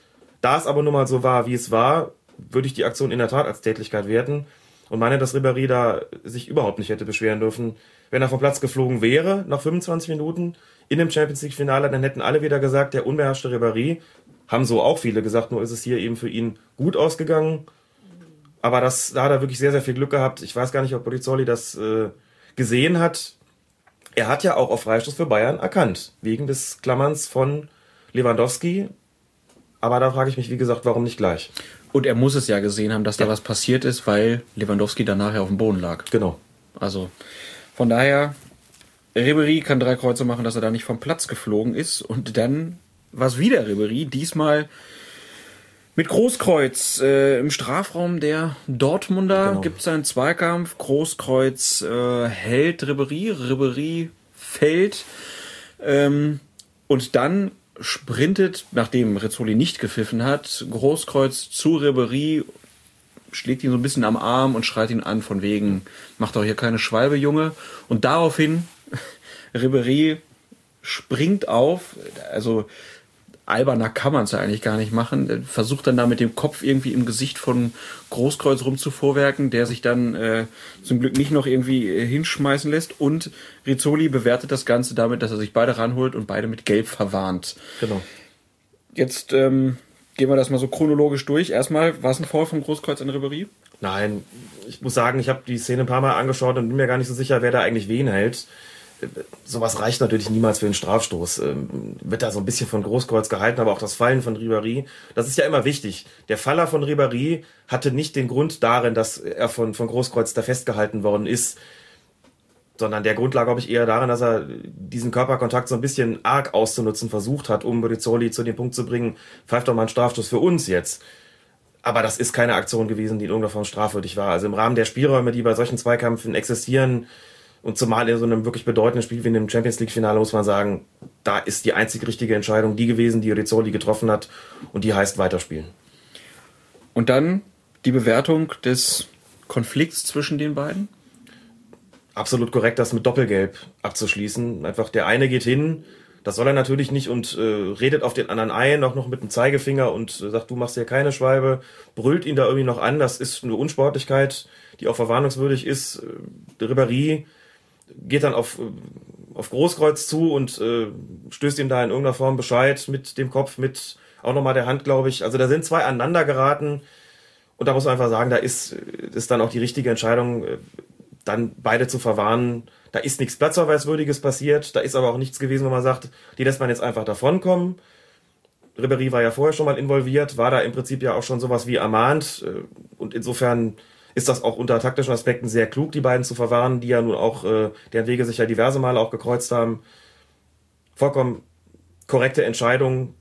Da es aber nun mal so war, wie es war, würde ich die Aktion in der Tat als Tätigkeit werten und meine, dass Ribéry da sich überhaupt nicht hätte beschweren dürfen. Wenn er vom Platz geflogen wäre, nach 25 Minuten, in dem Champions League Finale, dann hätten alle wieder gesagt, der unbeherrschte Ribéry. Haben so auch viele gesagt, nur ist es hier eben für ihn gut ausgegangen. Aber das, da hat er wirklich sehr, sehr viel Glück gehabt. Ich weiß gar nicht, ob Polizzoli das äh, gesehen hat. Er hat ja auch auf Freistoß für Bayern erkannt, wegen des Klammerns von Lewandowski. Aber da frage ich mich, wie gesagt, warum nicht gleich? Und er muss es ja gesehen haben, dass ja. da was passiert ist, weil Lewandowski dann nachher auf dem Boden lag. Genau. Also von daher Ribery kann drei Kreuze machen, dass er da nicht vom Platz geflogen ist. Und dann war es wieder Ribery, diesmal mit Großkreuz äh, im Strafraum der Dortmunder genau. gibt es einen Zweikampf. Großkreuz äh, hält Ribery, Ribery fällt. Ähm, und dann sprintet, nachdem Rizzoli nicht gepfiffen hat, Großkreuz zu Ribery, schlägt ihn so ein bisschen am Arm und schreit ihn an von wegen, mach doch hier keine Schwalbe, Junge. Und daraufhin Ribery springt auf, also alberner kann man es ja eigentlich gar nicht machen, versucht dann da mit dem Kopf irgendwie im Gesicht von Großkreuz rumzuvorwerken, der sich dann äh, zum Glück nicht noch irgendwie äh, hinschmeißen lässt und Rizzoli bewertet das Ganze damit, dass er sich beide ranholt und beide mit Gelb verwarnt. Genau. Jetzt ähm, gehen wir das mal so chronologisch durch. Erstmal, war es ein Foul von Großkreuz an Ribery? Nein, ich muss sagen, ich habe die Szene ein paar Mal angeschaut und bin mir gar nicht so sicher, wer da eigentlich wen hält sowas reicht natürlich niemals für einen Strafstoß. Ähm, wird da so ein bisschen von Großkreuz gehalten, aber auch das Fallen von Ribéry, das ist ja immer wichtig. Der Faller von Ribéry hatte nicht den Grund darin, dass er von, von Großkreuz da festgehalten worden ist, sondern der Grund lag, glaube ich, eher darin, dass er diesen Körperkontakt so ein bisschen arg auszunutzen versucht hat, um Rizzoli zu dem Punkt zu bringen, pfeift doch mal einen Strafstoß für uns jetzt. Aber das ist keine Aktion gewesen, die in irgendeiner Form strafwürdig war. Also im Rahmen der Spielräume, die bei solchen Zweikämpfen existieren, und zumal in so einem wirklich bedeutenden Spiel wie in dem Champions League-Finale muss man sagen, da ist die einzig richtige Entscheidung die gewesen, die Rizzoli getroffen hat und die heißt weiterspielen. Und dann die Bewertung des Konflikts zwischen den beiden? Absolut korrekt, das mit Doppelgelb abzuschließen. Einfach der eine geht hin, Das soll er natürlich nicht und äh, redet auf den anderen ein, auch noch mit dem Zeigefinger und äh, sagt, du machst hier keine Schwalbe, brüllt ihn da irgendwie noch an. Das ist eine Unsportlichkeit, die auch verwarnungswürdig ist. Äh, Ribéry geht dann auf, auf Großkreuz zu und äh, stößt ihm da in irgendeiner Form Bescheid mit dem Kopf, mit auch nochmal der Hand, glaube ich. Also da sind zwei aneinander geraten. Und da muss man einfach sagen, da ist, ist dann auch die richtige Entscheidung, äh, dann beide zu verwarnen. Da ist nichts Platzverweiswürdiges passiert. Da ist aber auch nichts gewesen, wo man sagt, die lässt man jetzt einfach davonkommen. Ribery war ja vorher schon mal involviert, war da im Prinzip ja auch schon sowas wie ermahnt. Äh, und insofern ist das auch unter taktischen Aspekten sehr klug, die beiden zu verwahren, die ja nun auch, äh, deren Wege sich ja diverse Male auch gekreuzt haben. Vollkommen korrekte Entscheidung,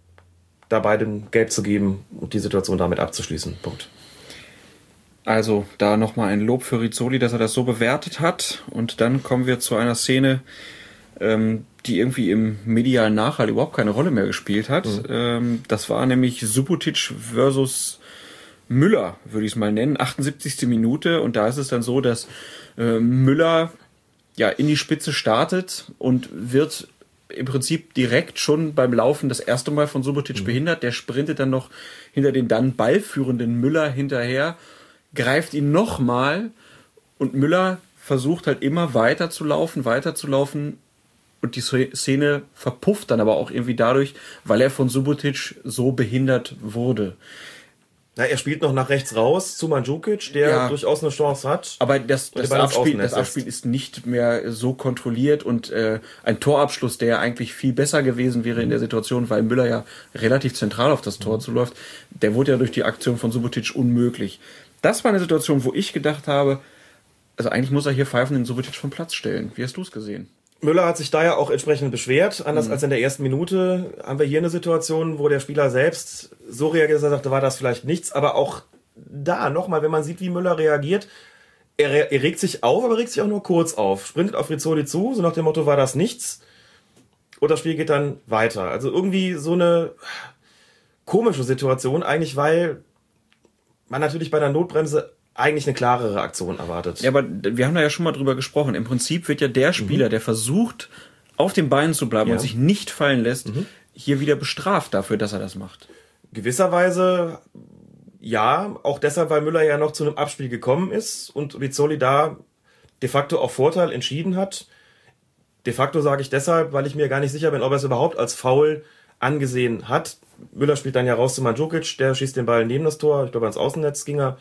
da beiden Gelb zu geben und die Situation damit abzuschließen. Punkt. Also da nochmal ein Lob für Rizzoli, dass er das so bewertet hat. Und dann kommen wir zu einer Szene, ähm, die irgendwie im medialen Nachhall überhaupt keine Rolle mehr gespielt hat. Mhm. Ähm, das war nämlich Subotic versus Müller, würde ich es mal nennen. 78. Minute. Und da ist es dann so, dass äh, Müller ja in die Spitze startet und wird im Prinzip direkt schon beim Laufen das erste Mal von Subotic mhm. behindert. Der sprintet dann noch hinter den dann ballführenden Müller hinterher greift ihn nochmal und Müller versucht halt immer weiter zu laufen, weiter zu laufen und die Szene verpufft dann aber auch irgendwie dadurch, weil er von Subotic so behindert wurde. Na, er spielt noch nach rechts raus zu Mandzukic, der ja, durchaus eine Chance hat. Aber das, das, Abspiel, das Abspiel ist nicht mehr so kontrolliert und äh, ein Torabschluss, der eigentlich viel besser gewesen wäre in der Situation, weil Müller ja relativ zentral auf das Tor mhm. zuläuft, der wurde ja durch die Aktion von Subotic unmöglich das war eine Situation, wo ich gedacht habe, also eigentlich muss er hier Pfeifen den Subotic vom Platz stellen. Wie hast du es gesehen? Müller hat sich da ja auch entsprechend beschwert. Anders mhm. als in der ersten Minute haben wir hier eine Situation, wo der Spieler selbst so reagiert, dass er sagte, war das vielleicht nichts. Aber auch da nochmal, wenn man sieht, wie Müller reagiert, er, er, regt sich auf, aber regt sich auch nur kurz auf. Sprintet auf Rizzoli zu, so nach dem Motto, war das nichts. Und das Spiel geht dann weiter. Also irgendwie so eine komische Situation eigentlich, weil man natürlich bei der Notbremse eigentlich eine klarere Aktion erwartet. Ja, aber wir haben da ja schon mal drüber gesprochen. Im Prinzip wird ja der Spieler, mhm. der versucht, auf den Beinen zu bleiben ja. und sich nicht fallen lässt, mhm. hier wieder bestraft dafür, dass er das macht. Gewisserweise ja, auch deshalb, weil Müller ja noch zu einem Abspiel gekommen ist und Rizzoli da de facto auf Vorteil entschieden hat. De facto sage ich deshalb, weil ich mir gar nicht sicher bin, ob er es überhaupt als Foul angesehen hat. Müller spielt dann ja raus zu Mandzukic, der schießt den Ball neben das Tor, ich glaube ans Außennetz ging er.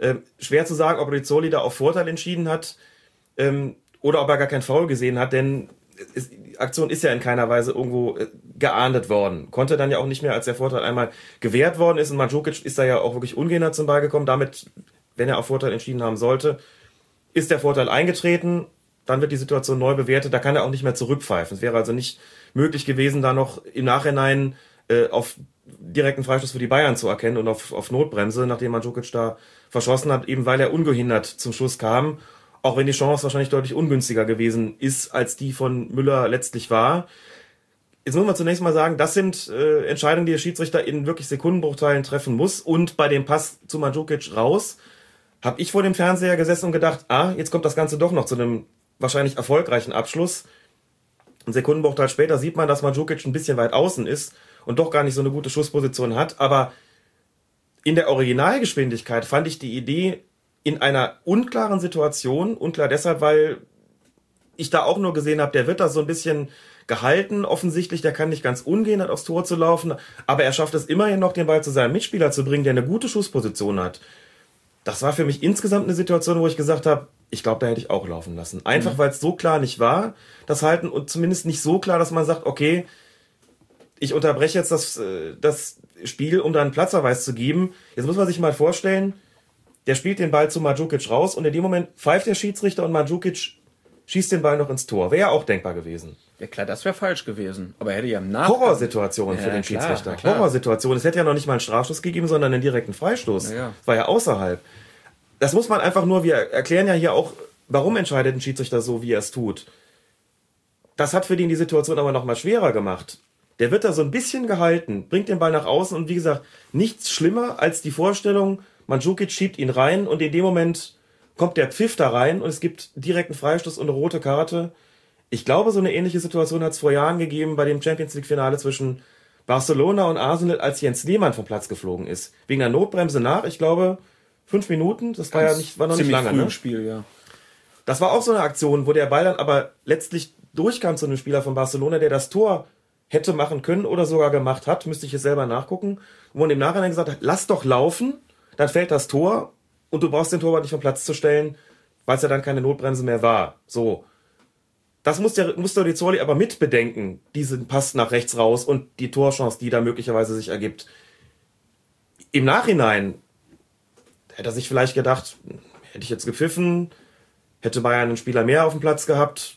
Ähm, schwer zu sagen, ob Rizzoli da auf Vorteil entschieden hat ähm, oder ob er gar kein Foul gesehen hat, denn es, die Aktion ist ja in keiner Weise irgendwo äh, geahndet worden. Konnte dann ja auch nicht mehr, als der Vorteil einmal gewährt worden ist und Mandzukic ist da ja auch wirklich ungehindert zum Ball gekommen. Damit, wenn er auf Vorteil entschieden haben sollte, ist der Vorteil eingetreten, dann wird die Situation neu bewertet, da kann er auch nicht mehr zurückpfeifen. Es wäre also nicht möglich gewesen, da noch im Nachhinein äh, auf direkten Freistoß für die Bayern zu erkennen und auf, auf Notbremse, nachdem Mandzukic da verschossen hat, eben weil er ungehindert zum Schuss kam. Auch wenn die Chance wahrscheinlich deutlich ungünstiger gewesen ist, als die von Müller letztlich war. Jetzt muss man zunächst mal sagen, das sind äh, Entscheidungen, die der Schiedsrichter in wirklich Sekundenbruchteilen treffen muss. Und bei dem Pass zu Mandzukic raus, habe ich vor dem Fernseher gesessen und gedacht, ah, jetzt kommt das Ganze doch noch zu einem wahrscheinlich erfolgreichen Abschluss. Ein Sekundenbruchteil später sieht man, dass Mandzukic ein bisschen weit außen ist und doch gar nicht so eine gute Schussposition hat. Aber in der Originalgeschwindigkeit fand ich die Idee in einer unklaren Situation, unklar deshalb, weil ich da auch nur gesehen habe, der wird da so ein bisschen gehalten, offensichtlich, der kann nicht ganz ungehen, aufs Tor zu laufen, aber er schafft es immerhin noch, den Ball zu seinem Mitspieler zu bringen, der eine gute Schussposition hat. Das war für mich insgesamt eine Situation, wo ich gesagt habe, ich glaube, da hätte ich auch laufen lassen. Einfach, mhm. weil es so klar nicht war, das Halten und zumindest nicht so klar, dass man sagt, okay, ich unterbreche jetzt das, äh, das Spiel, um da einen Platzverweis zu geben. Jetzt muss man sich mal vorstellen, der spielt den Ball zu Mandzukic raus und in dem Moment pfeift der Schiedsrichter und Mandzukic schießt den Ball noch ins Tor. Wäre ja auch denkbar gewesen. Ja klar, das wäre falsch gewesen. Aber er hätte ja im Nachhinein... Horrorsituation ja, für den klar, Schiedsrichter. Horrorsituation. Es hätte ja noch nicht mal einen Strafstoß gegeben, sondern einen direkten Freistoß. Ja. War ja außerhalb. Das muss man einfach nur, wir erklären ja hier auch, warum entscheidet ein Schiedsrichter so, wie er es tut. Das hat für den die Situation aber noch mal schwerer gemacht. Der wird da so ein bisschen gehalten, bringt den Ball nach außen und wie gesagt, nichts schlimmer als die Vorstellung, Mandzukic schiebt ihn rein und in dem Moment kommt der Pfiff da rein und es gibt direkten Freistoß und eine rote Karte. Ich glaube, so eine ähnliche Situation hat es vor Jahren gegeben bei dem Champions League-Finale zwischen Barcelona und Arsenal, als Jens Lehmann vom Platz geflogen ist. Wegen der Notbremse nach, ich glaube, fünf Minuten. Das war ja nicht, war noch nicht lange. Ne? Spiel, ja. Das war auch so eine Aktion, wo der Ball dann aber letztlich durchkam zu einem Spieler von Barcelona, der das Tor hätte machen können oder sogar gemacht hat, müsste ich jetzt selber nachgucken, wo man im Nachhinein gesagt hat, lass doch laufen, dann fällt das Tor und du brauchst den Torwart nicht vom Platz zu stellen, weil es ja dann keine Notbremse mehr war. So. Das muss der, muss der Rizzoli aber mitbedenken, diesen Pass nach rechts raus und die Torchance, die da möglicherweise sich ergibt. Im Nachhinein hätte er sich vielleicht gedacht, hätte ich jetzt gepfiffen, hätte Bayern einen Spieler mehr auf dem Platz gehabt,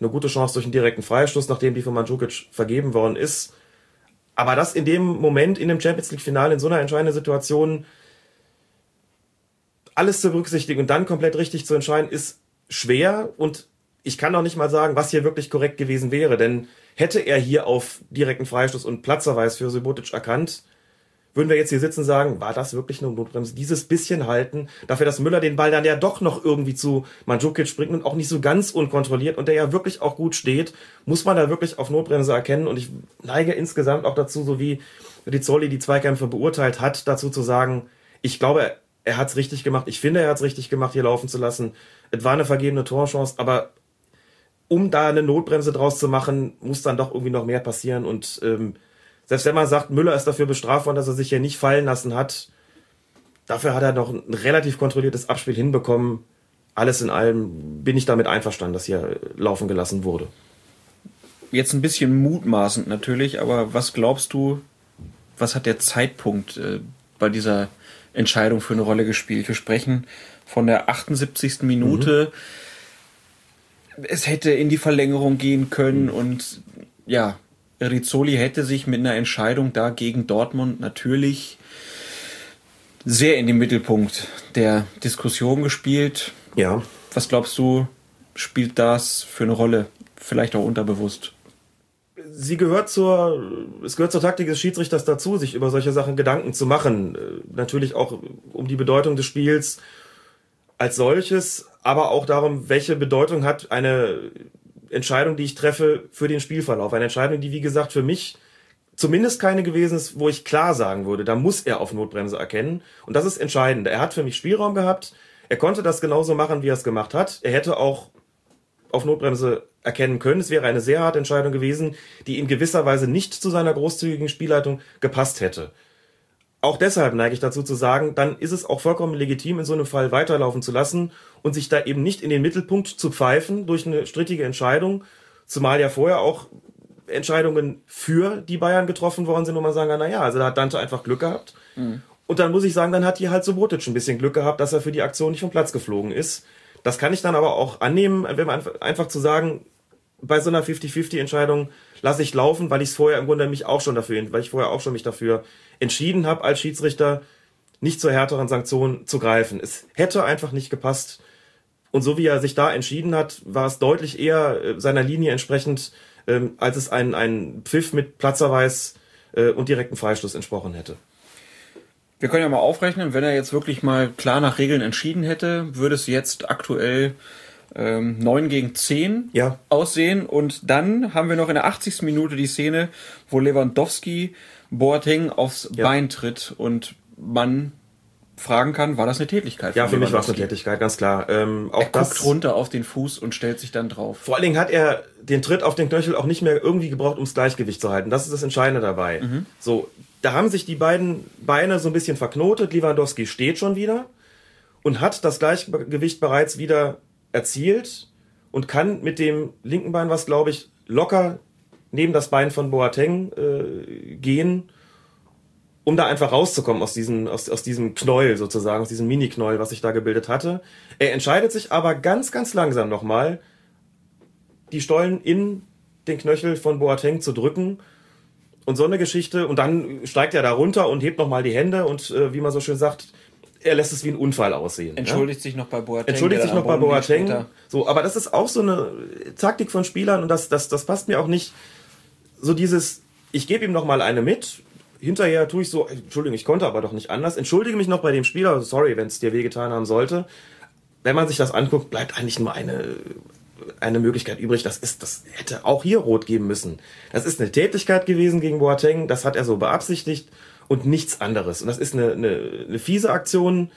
eine gute Chance durch einen direkten Freistoß, nachdem die von Mandzukic vergeben worden ist. Aber das in dem Moment, in dem Champions League-Finale, in so einer entscheidenden Situation, alles zu berücksichtigen und dann komplett richtig zu entscheiden, ist schwer und ich kann auch nicht mal sagen, was hier wirklich korrekt gewesen wäre, denn hätte er hier auf direkten Freistoß und Platzverweis für Subotic erkannt, würden wir jetzt hier sitzen und sagen, war das wirklich eine Notbremse? Dieses bisschen halten, dafür, dass Müller den Ball dann ja doch noch irgendwie zu Mandzukic springt und auch nicht so ganz unkontrolliert und der ja wirklich auch gut steht, muss man da wirklich auf Notbremse erkennen und ich neige insgesamt auch dazu, so wie Rizzoli die Zweikämpfe beurteilt hat, dazu zu sagen, ich glaube, er hat's richtig gemacht. Ich finde, er hat's richtig gemacht, hier laufen zu lassen. Es war eine vergebene Torchance, aber um da eine Notbremse draus zu machen, muss dann doch irgendwie noch mehr passieren. Und ähm, selbst wenn man sagt, Müller ist dafür bestraft worden, dass er sich hier nicht fallen lassen hat, dafür hat er noch ein relativ kontrolliertes Abspiel hinbekommen. Alles in allem bin ich damit einverstanden, dass hier laufen gelassen wurde. Jetzt ein bisschen mutmaßend natürlich, aber was glaubst du, was hat der Zeitpunkt äh, bei dieser Entscheidung für eine Rolle gespielt? Wir sprechen von der 78. Minute. Mhm. Es hätte in die Verlängerung gehen können mhm. und ja, Rizzoli hätte sich mit einer Entscheidung da gegen Dortmund natürlich sehr in den Mittelpunkt der Diskussion gespielt. Ja. Was glaubst du, spielt das für eine Rolle? Vielleicht auch unterbewusst. Sie gehört zur, es gehört zur Taktik des Schiedsrichters dazu, sich über solche Sachen Gedanken zu machen. Natürlich auch um die Bedeutung des Spiels als solches, aber auch darum, welche Bedeutung hat eine Entscheidung, die ich treffe für den Spielverlauf. Eine Entscheidung, die, wie gesagt, für mich zumindest keine gewesen ist, wo ich klar sagen würde, da muss er auf Notbremse erkennen. Und das ist entscheidend. Er hat für mich Spielraum gehabt. Er konnte das genauso machen, wie er es gemacht hat. Er hätte auch auf Notbremse erkennen können. Es wäre eine sehr harte Entscheidung gewesen, die in gewisser Weise nicht zu seiner großzügigen Spielleitung gepasst hätte. Auch deshalb neige ich dazu zu sagen, dann ist es auch vollkommen legitim, in so einem Fall weiterlaufen zu lassen und sich da eben nicht in den Mittelpunkt zu pfeifen durch eine strittige Entscheidung, zumal ja vorher auch Entscheidungen für die Bayern getroffen worden sind, wo man sagen kann, na ja, also da hat Dante einfach Glück gehabt. Mhm. Und dann muss ich sagen, dann hat hier halt Subotic ein bisschen Glück gehabt, dass er für die Aktion nicht vom Platz geflogen ist. Das kann ich dann aber auch annehmen, wenn man einfach zu sagen, bei so einer 50-50-Entscheidung lasse ich laufen, weil ich es vorher im Grunde mich auch schon dafür, weil ich vorher auch schon mich dafür entschieden habe, als Schiedsrichter nicht zur härteren Sanktion zu greifen. Es hätte einfach nicht gepasst. Und so wie er sich da entschieden hat, war es deutlich eher äh, seiner Linie entsprechend, ähm, als es ein, ein Pfiff mit Platzerweis äh, und direkten Freistoß entsprochen hätte. Wir können ja mal aufrechnen, wenn er jetzt wirklich mal klar nach Regeln entschieden hätte, würde es jetzt aktuell ähm, 9 gegen 10 ja. aussehen. Und dann haben wir noch in der 80. Minute die Szene, wo Lewandowski Boateng aufs ja. Bein tritt und man fragen kann, war das eine Tätigkeit? Ja, für mich war es eine Tätigkeit, ganz klar. Ähm, auch er das, guckt runter auf den Fuß und stellt sich dann drauf. Vor allen Dingen hat er den Tritt auf den Knöchel auch nicht mehr irgendwie gebraucht, ums Gleichgewicht zu halten. Das ist das Entscheidende dabei. Mhm. So, da haben sich die beiden Beine so ein bisschen verknotet. Lewandowski steht schon wieder und hat das Gleichgewicht bereits wieder erzielt und kann mit dem linken Bein, was glaube ich locker neben das Bein von Boateng äh, gehen um da einfach rauszukommen aus diesem, aus, aus diesem Knäuel sozusagen, aus diesem Mini-Knäuel, was sich da gebildet hatte. Er entscheidet sich aber ganz, ganz langsam nochmal, die Stollen in den Knöchel von Boateng zu drücken. Und so eine Geschichte, und dann steigt er da runter und hebt nochmal die Hände und äh, wie man so schön sagt, er lässt es wie ein Unfall aussehen. Entschuldigt ja? sich noch bei Boateng. Entschuldigt sich noch bei Boateng. So, aber das ist auch so eine Taktik von Spielern und das, das, das passt mir auch nicht. So dieses, ich gebe ihm noch mal eine mit, hinterher tue ich so, Entschuldigung, ich konnte aber doch nicht anders. Entschuldige mich noch bei dem Spieler, sorry, wenn es dir wehgetan haben sollte. Wenn man sich das anguckt, bleibt eigentlich nur eine eine Möglichkeit übrig. Das ist, das hätte auch hier rot geben müssen. Das ist eine Tätigkeit gewesen gegen Boateng. Das hat er so beabsichtigt und nichts anderes. Und das ist eine, eine, eine fiese Aktion.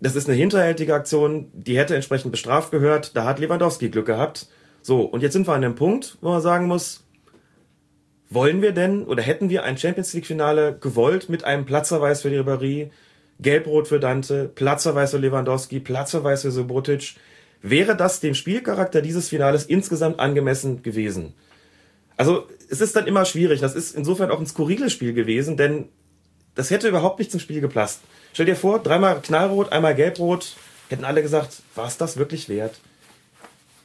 Das ist eine hinterhältige Aktion. Die hätte entsprechend bestraft gehört. Da hat Lewandowski Glück gehabt. So. Und jetzt sind wir an dem Punkt, wo man sagen muss, wollen wir denn oder hätten wir ein Champions League Finale gewollt mit einem Platzverweis für die Ribéry, Gelbrot für Dante, Platzverweis für Lewandowski, Platzverweis für Subotic? Wäre das dem Spielcharakter dieses Finales insgesamt angemessen gewesen? Also, es ist dann immer schwierig. Das ist insofern auch ein skurriles Spiel gewesen, denn das hätte überhaupt nicht zum Spiel gepasst. Stell dir vor, dreimal Knallrot, einmal Gelbrot, hätten alle gesagt, war es das wirklich wert?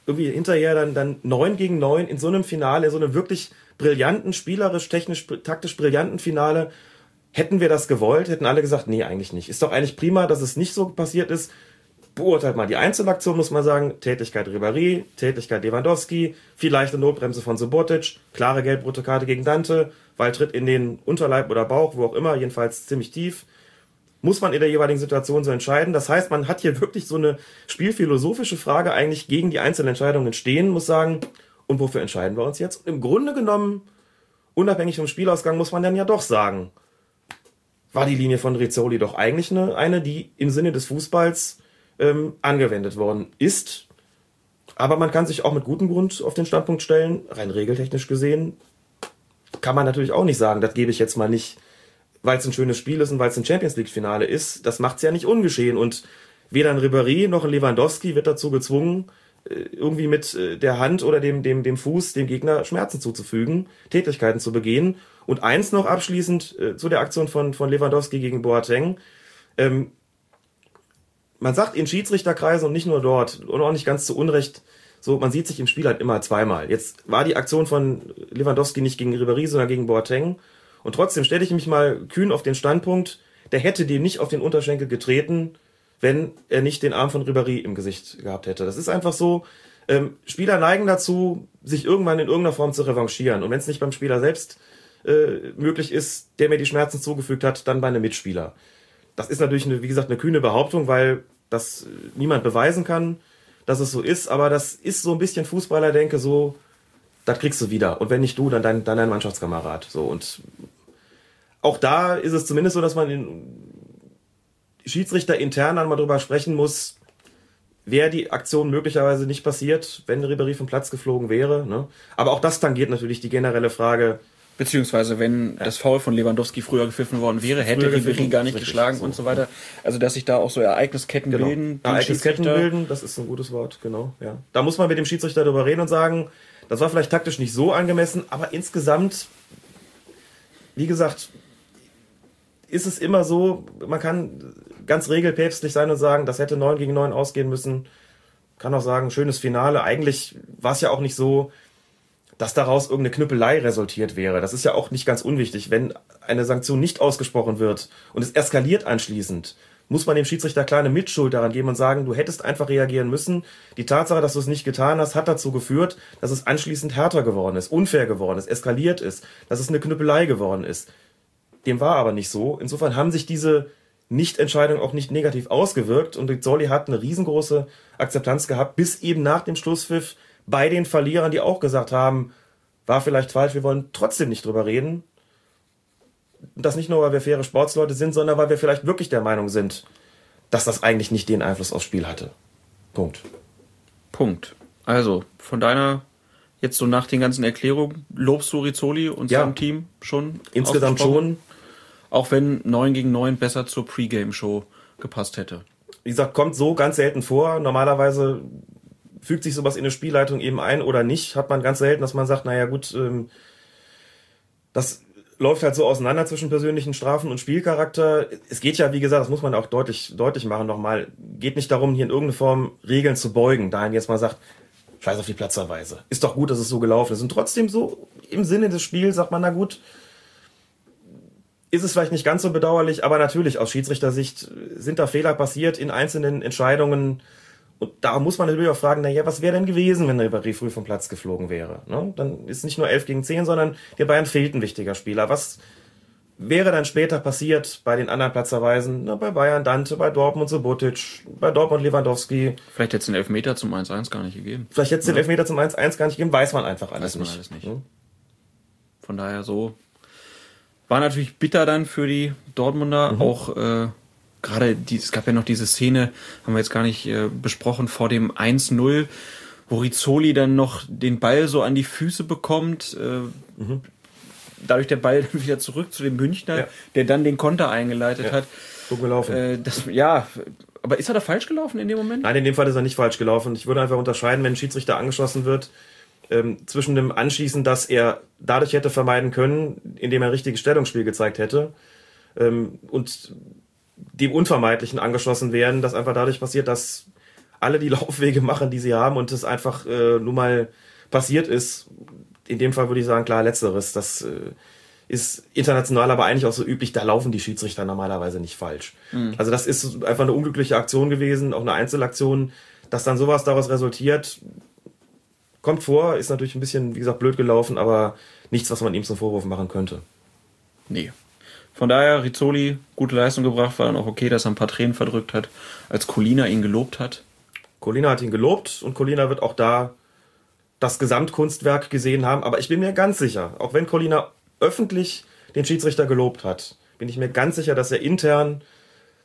Irgendwie hinterher dann, dann neun gegen neun in so einem Finale, in so einem wirklich brillanten, spielerisch, technisch, taktisch brillanten Finale. Hätten wir das gewollt, hätten alle gesagt, nee, eigentlich nicht. Ist doch eigentlich prima, dass es nicht so passiert ist. Beurteilt mal die Einzelaktion, muss man sagen. Tätigkeit Ribéry, Tätigkeit Lewandowski, viel leichte Notbremse von Subotic, klare gelb-rote Karte gegen Dante, weil Tritt in den Unterleib oder Bauch, wo auch immer, jedenfalls ziemlich tief. Muss man in der jeweiligen Situation so entscheiden. Das heißt, man hat hier wirklich so eine spielphilosophische Frage eigentlich gegen die einzelnen Entscheidungen stehen, muss sagen, und wofür entscheiden wir uns jetzt? Und im Grunde genommen, unabhängig vom Spielausgang, muss man dann ja doch sagen, war die Linie von Rizzoli doch eigentlich eine, eine die im Sinne des Fußballs ähm, angewendet worden ist. Aber man kann sich auch mit gutem Grund auf den Standpunkt stellen, rein regeltechnisch gesehen, kann man natürlich auch nicht sagen, das gebe ich jetzt mal nicht, weil es ein schönes Spiel ist und weil es ein Champions League-Finale ist. Das macht es ja nicht ungeschehen. Und weder ein Ribéry noch ein Lewandowski wird dazu gezwungen, äh, irgendwie mit äh, der Hand oder dem, dem, dem Fuß dem Gegner Schmerzen zuzufügen, Tätigkeiten zu begehen. Und eins noch abschließend äh, zu der Aktion von, von Lewandowski gegen Boateng. Ähm, man sagt in Schiedsrichterkreisen und nicht nur dort und auch nicht ganz zu Unrecht, so, man sieht sich im Spiel halt immer zweimal. Jetzt war die Aktion von Lewandowski nicht gegen Ribéry, sondern gegen Boateng. Und trotzdem stelle ich mich mal kühn auf den Standpunkt, der hätte dem nicht auf den Unterschenkel getreten, wenn er nicht den Arm von Ribéry im Gesicht gehabt hätte. Das ist einfach so. Ähm, Spieler neigen dazu, sich irgendwann in irgendeiner Form zu revanchieren. Und wenn es nicht beim Spieler selbst äh, möglich ist, der mir die Schmerzen zugefügt hat, dann bei einem Mitspieler. Das ist natürlich, eine, wie gesagt, eine kühne Behauptung, weil das niemand beweisen kann, dass es so ist. Aber das ist so ein bisschen Fußballer-Denke, so, das kriegst du wieder. Und wenn nicht du, dann dein, dann dein Mannschaftskamerad. So und auch da ist es zumindest so, dass man in Schiedsrichter intern einmal drüber sprechen muss, wäre die Aktion möglicherweise nicht passiert, wenn Ribéry vom Platz geflogen wäre. Ne? Aber auch das tangiert natürlich die generelle Frage. Beziehungsweise, wenn ja. das Foul von Lewandowski früher gepfiffen worden wäre, hätte Ribéry gar nicht geschlagen so. und so weiter. Also, dass sich da auch so Ereignisketten genau. bilden. Ereignisketten bilden, das ist ein gutes Wort, genau. Ja. Da muss man mit dem Schiedsrichter drüber reden und sagen, das war vielleicht taktisch nicht so angemessen, aber insgesamt, wie gesagt, ist es immer so, man kann ganz regelpäpstlich sein und sagen, das hätte 9 gegen 9 ausgehen müssen. Kann auch sagen, schönes Finale. Eigentlich war es ja auch nicht so, dass daraus irgendeine Knüppelei resultiert wäre. Das ist ja auch nicht ganz unwichtig. Wenn eine Sanktion nicht ausgesprochen wird und es eskaliert anschließend, muss man dem Schiedsrichter kleine Mitschuld daran geben und sagen, du hättest einfach reagieren müssen. Die Tatsache, dass du es nicht getan hast, hat dazu geführt, dass es anschließend härter geworden ist, unfair geworden ist, eskaliert ist, dass es eine Knüppelei geworden ist. Dem war aber nicht so. Insofern haben sich diese Nichtentscheidung auch nicht negativ ausgewirkt und Rizzoli hat eine riesengroße Akzeptanz gehabt, bis eben nach dem Schlusspfiff bei den Verlierern, die auch gesagt haben, war vielleicht falsch, wir wollen trotzdem nicht drüber reden. Das nicht nur, weil wir faire Sportsleute sind, sondern weil wir vielleicht wirklich der Meinung sind, dass das eigentlich nicht den Einfluss aufs Spiel hatte. Punkt. Punkt. Also, von deiner, jetzt so nach den ganzen Erklärungen, lobst du Rizzoli und ja. seinem Team schon? Insgesamt schon. Auch wenn 9 gegen 9 besser zur Pre-Game-Show gepasst hätte. Wie gesagt, kommt so ganz selten vor. Normalerweise fügt sich sowas in eine Spielleitung eben ein oder nicht. Hat man ganz selten, dass man sagt, naja gut, ähm, das läuft halt so auseinander zwischen persönlichen Strafen und Spielcharakter. Es geht ja, wie gesagt, das muss man auch deutlich, deutlich machen nochmal, geht nicht darum, hier in irgendeiner Form Regeln zu beugen. Dahin jetzt mal sagt, scheiß auf die Platzerweise. Ist doch gut, dass es so gelaufen ist. Und trotzdem so im Sinne des Spiels sagt man, na gut, ist es vielleicht nicht ganz so bedauerlich, aber natürlich aus Schiedsrichtersicht sind da Fehler passiert in einzelnen Entscheidungen. Und da muss man natürlich auch fragen, naja, was wäre denn gewesen, wenn Ribéry früh vom Platz geflogen wäre? Ne? Dann ist nicht nur 11 gegen 10, sondern der Bayern fehlt ein wichtiger Spieler. Was wäre dann später passiert bei den anderen Platzerweisen, na, bei Bayern Dante, bei Dortmund Subotic, bei Dortmund Lewandowski. Vielleicht hätte es den Elfmeter zum 1-1 gar nicht gegeben. Vielleicht hätte es den Elfmeter zum 1-1 gar nicht gegeben, weiß man einfach alles Weiß man nicht. alles nicht. Hm? Von daher so. War natürlich bitter dann für die Dortmunder. Mhm. Auch äh, gerade, die, es gab ja noch diese Szene, haben wir jetzt gar nicht äh, besprochen, vor dem 1-0, wo Rizzoli dann noch den Ball so an die Füße bekommt. Äh, Dadurch der Ball dann wieder zurück zu dem Münchner, Mhm. Ja. der dann den Konter eingeleitet Ja. hat. So gelaufen. Äh, das, ja, aber ist er da falsch gelaufen in dem Moment? Nein, in dem Fall ist er nicht falsch gelaufen. Ich würde einfach unterscheiden, wenn ein Schiedsrichter angeschossen wird, ähm, zwischen dem Anschießen, das er dadurch hätte vermeiden können, indem er ein richtiges Stellungsspiel gezeigt hätte, ähm, und dem Unvermeidlichen angeschossen werden, das einfach dadurch passiert, dass alle die Laufwege machen, die sie haben und es einfach äh, nun mal passiert ist. In dem Fall würde ich sagen, klar, letzteres. Das äh, ist international aber eigentlich auch so üblich, da laufen die Schiedsrichter normalerweise nicht falsch. Also das ist einfach eine unglückliche Aktion gewesen, auch eine Einzelaktion, dass dann sowas daraus resultiert, kommt vor, ist natürlich ein bisschen, wie gesagt, blöd gelaufen, aber nichts, was man ihm zum Vorwurf machen könnte. Nee. Von daher, Rizzoli, gute Leistung gebracht, war dann auch okay, dass er ein paar Tränen verdrückt hat, als Colina ihn gelobt hat. Colina hat ihn gelobt und Colina wird auch da das Gesamtkunstwerk gesehen haben, aber ich bin mir ganz sicher, auch wenn Colina öffentlich den Schiedsrichter gelobt hat, bin ich mir ganz sicher, dass er intern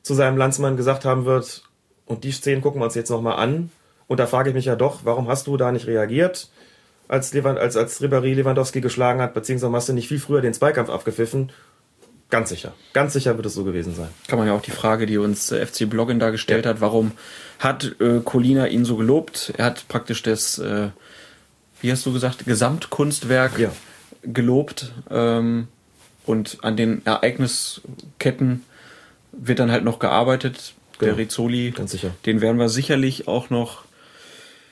zu seinem Landsmann gesagt haben wird, und die Szenen gucken wir uns jetzt nochmal an. Und da frage ich mich ja doch, warum hast du da nicht reagiert, als, Lewand, als, als Ribéry Lewandowski geschlagen hat, beziehungsweise hast du nicht viel früher den Zweikampf abgepfiffen? Ganz sicher. Ganz sicher wird es so gewesen sein. Kann man ja auch die Frage, die uns äh, FC Bloggen da gestellt hat, warum hat äh, Colina ihn so gelobt? Er hat praktisch das, äh, wie hast du gesagt, Gesamtkunstwerk Ja. gelobt. Ähm, und an den Ereignisketten wird dann halt noch gearbeitet. Der Genau. Rizzoli, Ganz sicher. den werden wir sicherlich auch noch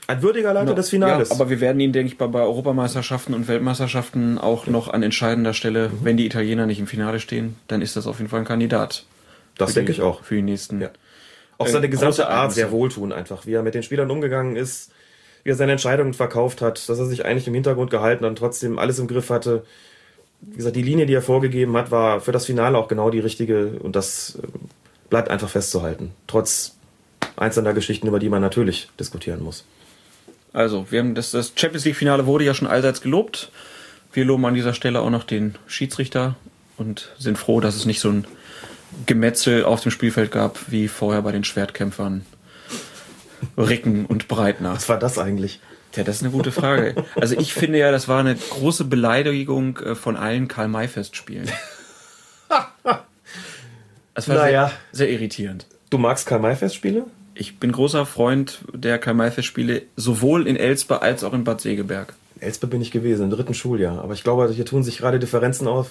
Ein würdiger Leiter des Finales. Ja, aber wir werden ihn, denke ich, bei, bei Europameisterschaften und Weltmeisterschaften auch noch an entscheidender Stelle, Mhm. wenn die Italiener nicht im Finale stehen, dann ist das auf jeden Fall ein Kandidat. das denke die- ich auch. Für die nächsten. Ja. Auch Äh, seine gesamte große Art sehr wohltun einfach, wie er mit den Spielern umgegangen ist, wie er seine Entscheidungen verkauft hat, dass er sich eigentlich im Hintergrund gehalten hat und trotzdem alles im Griff hatte. Wie gesagt, die Linie, die er vorgegeben hat, war für das Finale auch genau die richtige und das äh, bleibt einfach festzuhalten. Trotz einzelner Geschichten, über die man natürlich diskutieren muss. Also, wir haben das, das Champions League Finale wurde ja schon allseits gelobt. Wir loben an dieser Stelle auch noch den Schiedsrichter und sind froh, dass es nicht so ein Gemetzel auf dem Spielfeld gab, wie vorher bei den Schwertkämpfern Ricken und Breitner. Was war das eigentlich? Ja, das ist eine gute Frage. Also ich finde ja, das war eine große Beleidigung äh, von allen Karl-May-Festspielen. Das war Naja. sehr, sehr irritierend. Du magst Karl-May-Festspiele? Ich bin großer Freund der Karl-May-Festspiele, sowohl in Elspe als auch in Bad Segeberg. In Elsbeth bin ich gewesen, im dritten Schuljahr. Aber ich glaube, hier tun sich gerade Differenzen auf,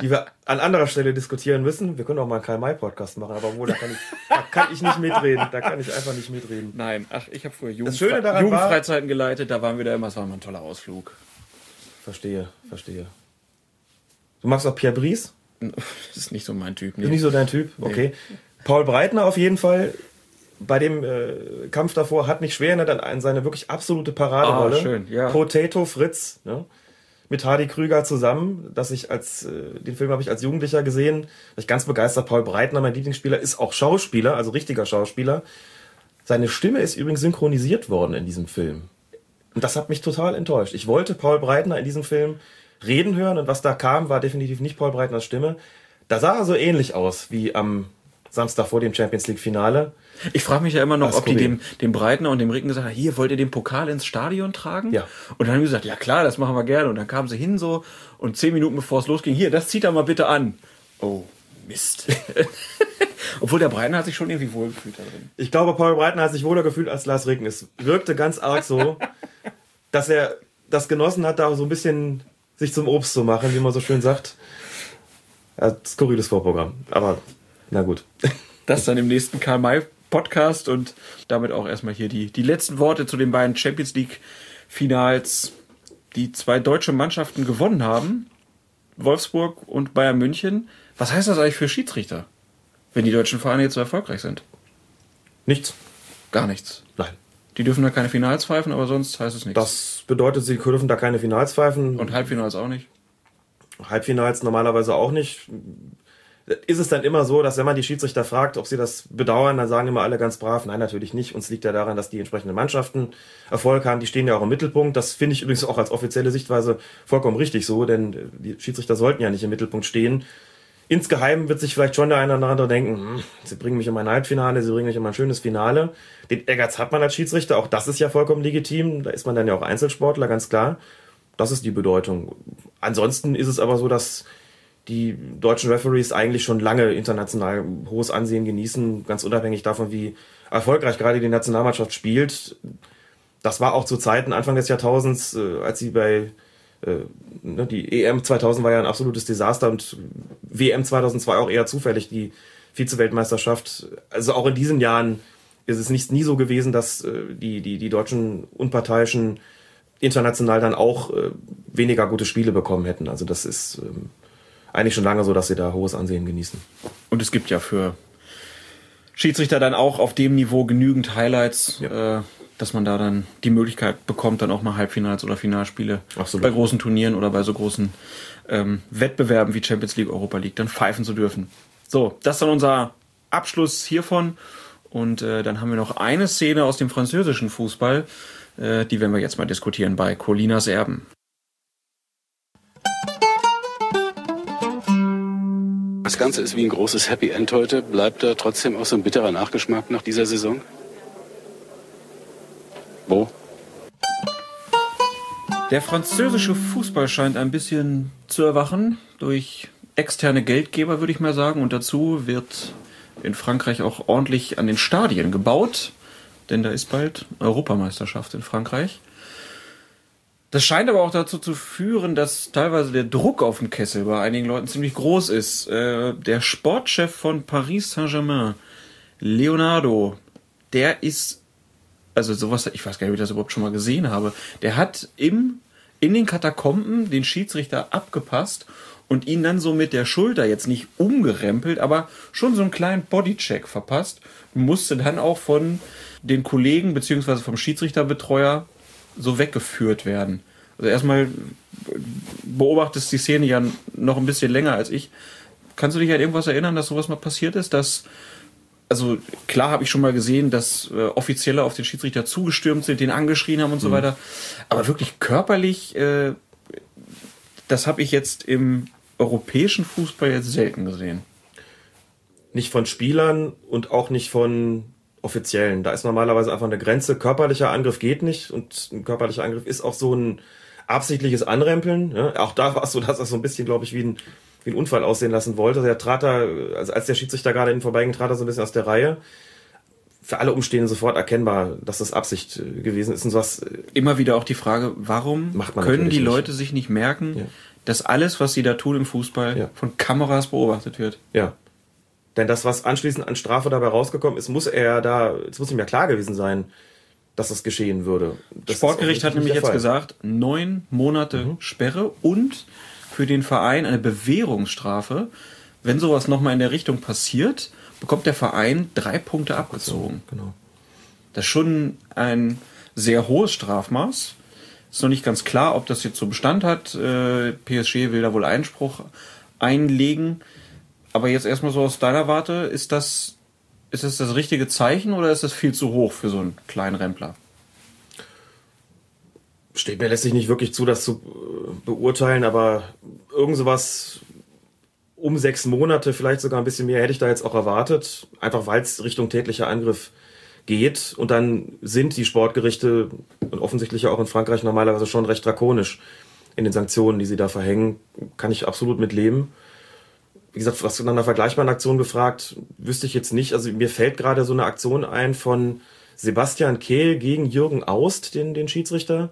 die wir an anderer Stelle diskutieren müssen. Wir können auch mal einen Karl-May-Podcast machen, aber wohl, da kann, ich, da kann ich nicht mitreden. Da kann ich einfach nicht mitreden. Nein, ach, ich habe früher Jugend Jugendfreizeiten geleitet, da waren wir da immer, es war immer ein toller Ausflug. Verstehe, verstehe. Du magst auch Pierre Brice? Das ist nicht so mein Typ. Ist nicht so dein Typ? Okay. Paul Breitner auf jeden Fall. Bei dem äh, Kampf davor hat mich schwer erinnert an seine wirklich absolute Paraderolle. Ah, schön, ja. Potato Fritz, ne? mit Hardy Krüger zusammen, dass ich als äh, den Film habe ich als Jugendlicher gesehen, ich ganz begeistert. Paul Breitner, mein Lieblingsspieler, ist auch Schauspieler, also richtiger Schauspieler. Seine Stimme ist übrigens synchronisiert worden in diesem Film. Und das hat mich total enttäuscht. Ich wollte Paul Breitner in diesem Film reden hören und was da kam, war definitiv nicht Paul Breitners Stimme. Da sah er so ähnlich aus wie am Samstag vor dem Champions League Finale. Ich frage mich ja immer noch, ob die dem, dem Breitner und dem Ricken gesagt haben, hier, wollt ihr den Pokal ins Stadion tragen? Ja. Und dann haben die gesagt, ja klar, das machen wir gerne. Und dann kamen sie hin so und zehn Minuten bevor es losging, hier, das zieht er mal bitte an. Oh, Mist. Obwohl der Breitner hat sich schon irgendwie wohlgefühlt da drin. Ich glaube, Paul Breitner hat sich wohler gefühlt als Lars Ricken. Es wirkte ganz arg so, dass er das genossen hat, da so ein bisschen sich zum Obst zu machen, wie man so schön sagt. Ja, skurriles Vorprogramm. Aber na gut. Das dann im nächsten Karl May Podcast und damit auch erstmal hier die, die letzten Worte zu den beiden Champions League Finals, die zwei deutsche Mannschaften gewonnen haben. Wolfsburg und Bayern München. Was heißt das eigentlich für Schiedsrichter? Wenn die deutschen Vereine jetzt so erfolgreich sind? Nichts. Gar nichts. Nein. Die dürfen da keine Finals pfeifen, aber sonst heißt es nichts. Das bedeutet, sie dürfen da keine Finals pfeifen. und Halbfinals auch nicht. Halbfinals normalerweise auch nicht. Ist es dann immer so, dass wenn man die Schiedsrichter fragt, ob sie das bedauern, dann sagen immer alle ganz brav, nein, natürlich nicht. Uns liegt ja daran, dass die entsprechenden Mannschaften Erfolg haben. Die stehen ja auch im Mittelpunkt. Das finde ich übrigens auch als offizielle Sichtweise vollkommen richtig so, denn die Schiedsrichter sollten ja nicht im Mittelpunkt stehen. Insgeheim wird sich vielleicht schon der eine oder andere denken, hm, sie bringen mich in mein Halbfinale, sie bringen mich in mein schönes Finale. Den Ehrgeiz hat man als Schiedsrichter, auch das ist ja vollkommen legitim. Da ist man dann ja auch Einzelsportler, ganz klar. Das ist die Bedeutung. Ansonsten ist es aber so, dass die deutschen Referees eigentlich schon lange international hohes Ansehen genießen, ganz unabhängig davon, wie erfolgreich gerade die Nationalmannschaft spielt. Das war auch zu Zeiten Anfang des Jahrtausends, äh, als sie bei äh, ne, die EM 2000 war ja ein absolutes Desaster und WM 2002 auch eher zufällig die Vize-Weltmeisterschaft. Also auch in diesen Jahren ist es nicht nie so gewesen, dass äh, die, die, die deutschen Unparteiischen international dann auch weniger gute Spiele bekommen hätten. Also das ist ähm, eigentlich schon lange so, dass sie da hohes Ansehen genießen. Und es gibt ja für Schiedsrichter dann auch auf dem Niveau genügend Highlights, ja. äh, dass man da dann die Möglichkeit bekommt, dann auch mal Halbfinals oder Finalspiele Absolut. bei großen Turnieren oder bei so großen ähm, Wettbewerben wie Champions League, Europa League dann pfeifen zu dürfen. So, das ist dann unser Abschluss hiervon. Und äh, dann haben wir noch eine Szene aus dem französischen Fußball, äh, die werden wir jetzt mal diskutieren bei Colinas Erben. Das Ganze ist wie ein großes Happy End heute. Bleibt da trotzdem auch so ein bitterer Nachgeschmack nach dieser Saison? Wo? Der französische Fußball scheint ein bisschen zu erwachen durch externe Geldgeber, würde ich mal sagen. Und dazu wird in Frankreich auch ordentlich an den Stadien gebaut, denn da ist bald Europameisterschaft in Frankreich. Das scheint aber auch dazu zu führen, dass teilweise der Druck auf dem Kessel bei einigen Leuten ziemlich groß ist. Äh, der Sportchef von Paris Saint-Germain, Leonardo, der ist, also sowas, ich weiß gar nicht, ob ich das überhaupt schon mal gesehen habe, der hat im, in den Katakomben den Schiedsrichter abgepasst und ihn dann so mit der Schulter jetzt nicht umgerempelt, aber schon so einen kleinen Bodycheck verpasst musste dann auch von den Kollegen beziehungsweise vom Schiedsrichterbetreuer so weggeführt werden. Also erstmal beobachtest die Szene ja noch ein bisschen länger als ich. Kannst du dich an irgendwas erinnern, dass sowas mal passiert ist, dass also klar habe ich schon mal gesehen, dass äh, Offizielle auf den Schiedsrichter zugestürmt sind, den angeschrien haben und so mhm. weiter. Aber wirklich körperlich, äh, das habe ich jetzt im europäischen Fußball jetzt selten gesehen. Nicht von Spielern und auch nicht von offiziellen. Da ist normalerweise einfach eine Grenze. Körperlicher Angriff geht nicht und ein körperlicher Angriff ist auch so ein absichtliches Anrempeln. Ja? Auch da war es so, dass das so ein bisschen, glaube ich, wie ein, wie ein Unfall aussehen lassen wollte. Der trat da, also als der Schiedsrichter gerade in vorbeiging, trat er so ein bisschen aus der Reihe. Für alle Umstehenden sofort erkennbar, dass das Absicht äh, gewesen ist und sowas. Äh, Immer wieder auch die Frage, warum können die Leute nicht. sich nicht merken, ja. dass alles, was sie da tun im Fußball, ja. von Kameras beobachtet wird? Ja, denn das, was anschließend an Strafe dabei rausgekommen ist, muss er da, es muss ihm ja klar gewesen sein, dass das geschehen würde. Das Sportgericht hat nämlich jetzt gesagt, neun Monate mhm. Sperre und für den Verein eine Bewährungsstrafe. Wenn sowas nochmal in der Richtung passiert, bekommt der Verein drei Punkte abgezogen. Genau. Das ist schon ein sehr hohes Strafmaß. Ist noch nicht ganz klar, ob das jetzt so Bestand hat. Äh, PSG will da wohl Einspruch einlegen. Aber jetzt erstmal so aus deiner Warte, ist das, ist das das richtige Zeichen oder ist das viel zu hoch für so einen kleinen Rempler? Steht mir letztlich nicht wirklich zu, das zu äh, beurteilen, aber irgend sowas um sechs Monate, vielleicht sogar ein bisschen mehr, hätte ich da jetzt auch erwartet. Einfach weil es Richtung täglicher Angriff geht. Und dann sind die Sportgerichte und offensichtlich auch in Frankreich normalerweise schon recht drakonisch in den Sanktionen, die sie da verhängen. Kann ich absolut mit leben wie gesagt, was nach einer vergleichbaren Aktion befragt, wüsste ich jetzt nicht. Also mir fällt gerade so eine Aktion ein von Sebastian Kehl gegen Jürgen Aust, den, den Schiedsrichter.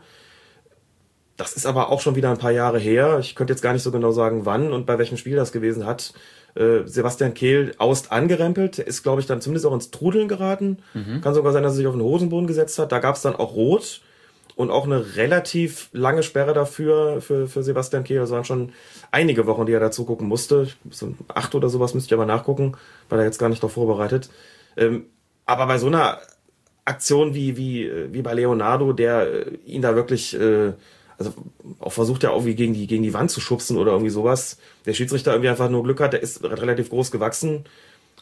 Das ist aber auch schon wieder ein paar Jahre her. Ich könnte jetzt gar nicht so genau sagen, wann und bei welchem Spiel das gewesen hat. Äh, Sebastian Kehl Aust angerempelt, ist, glaube ich, dann zumindest auch ins Trudeln geraten. Mhm. Kann sogar sein, dass er sich auf den Hosenboden gesetzt hat. Da gab es dann auch Rot und auch eine relativ lange Sperre dafür für, für Sebastian Kehl. Das waren schon einige Wochen, die er dazu gucken musste. So acht oder sowas müsste ich aber nachgucken, weil er jetzt gar nicht darauf vorbereitet. Ähm, aber bei so einer Aktion wie, wie, wie bei Leonardo, der äh, ihn da wirklich äh, also auch versucht ja irgendwie gegen die, gegen die Wand zu schubsen oder irgendwie sowas. Der Schiedsrichter irgendwie einfach nur Glück hat, der ist relativ groß gewachsen,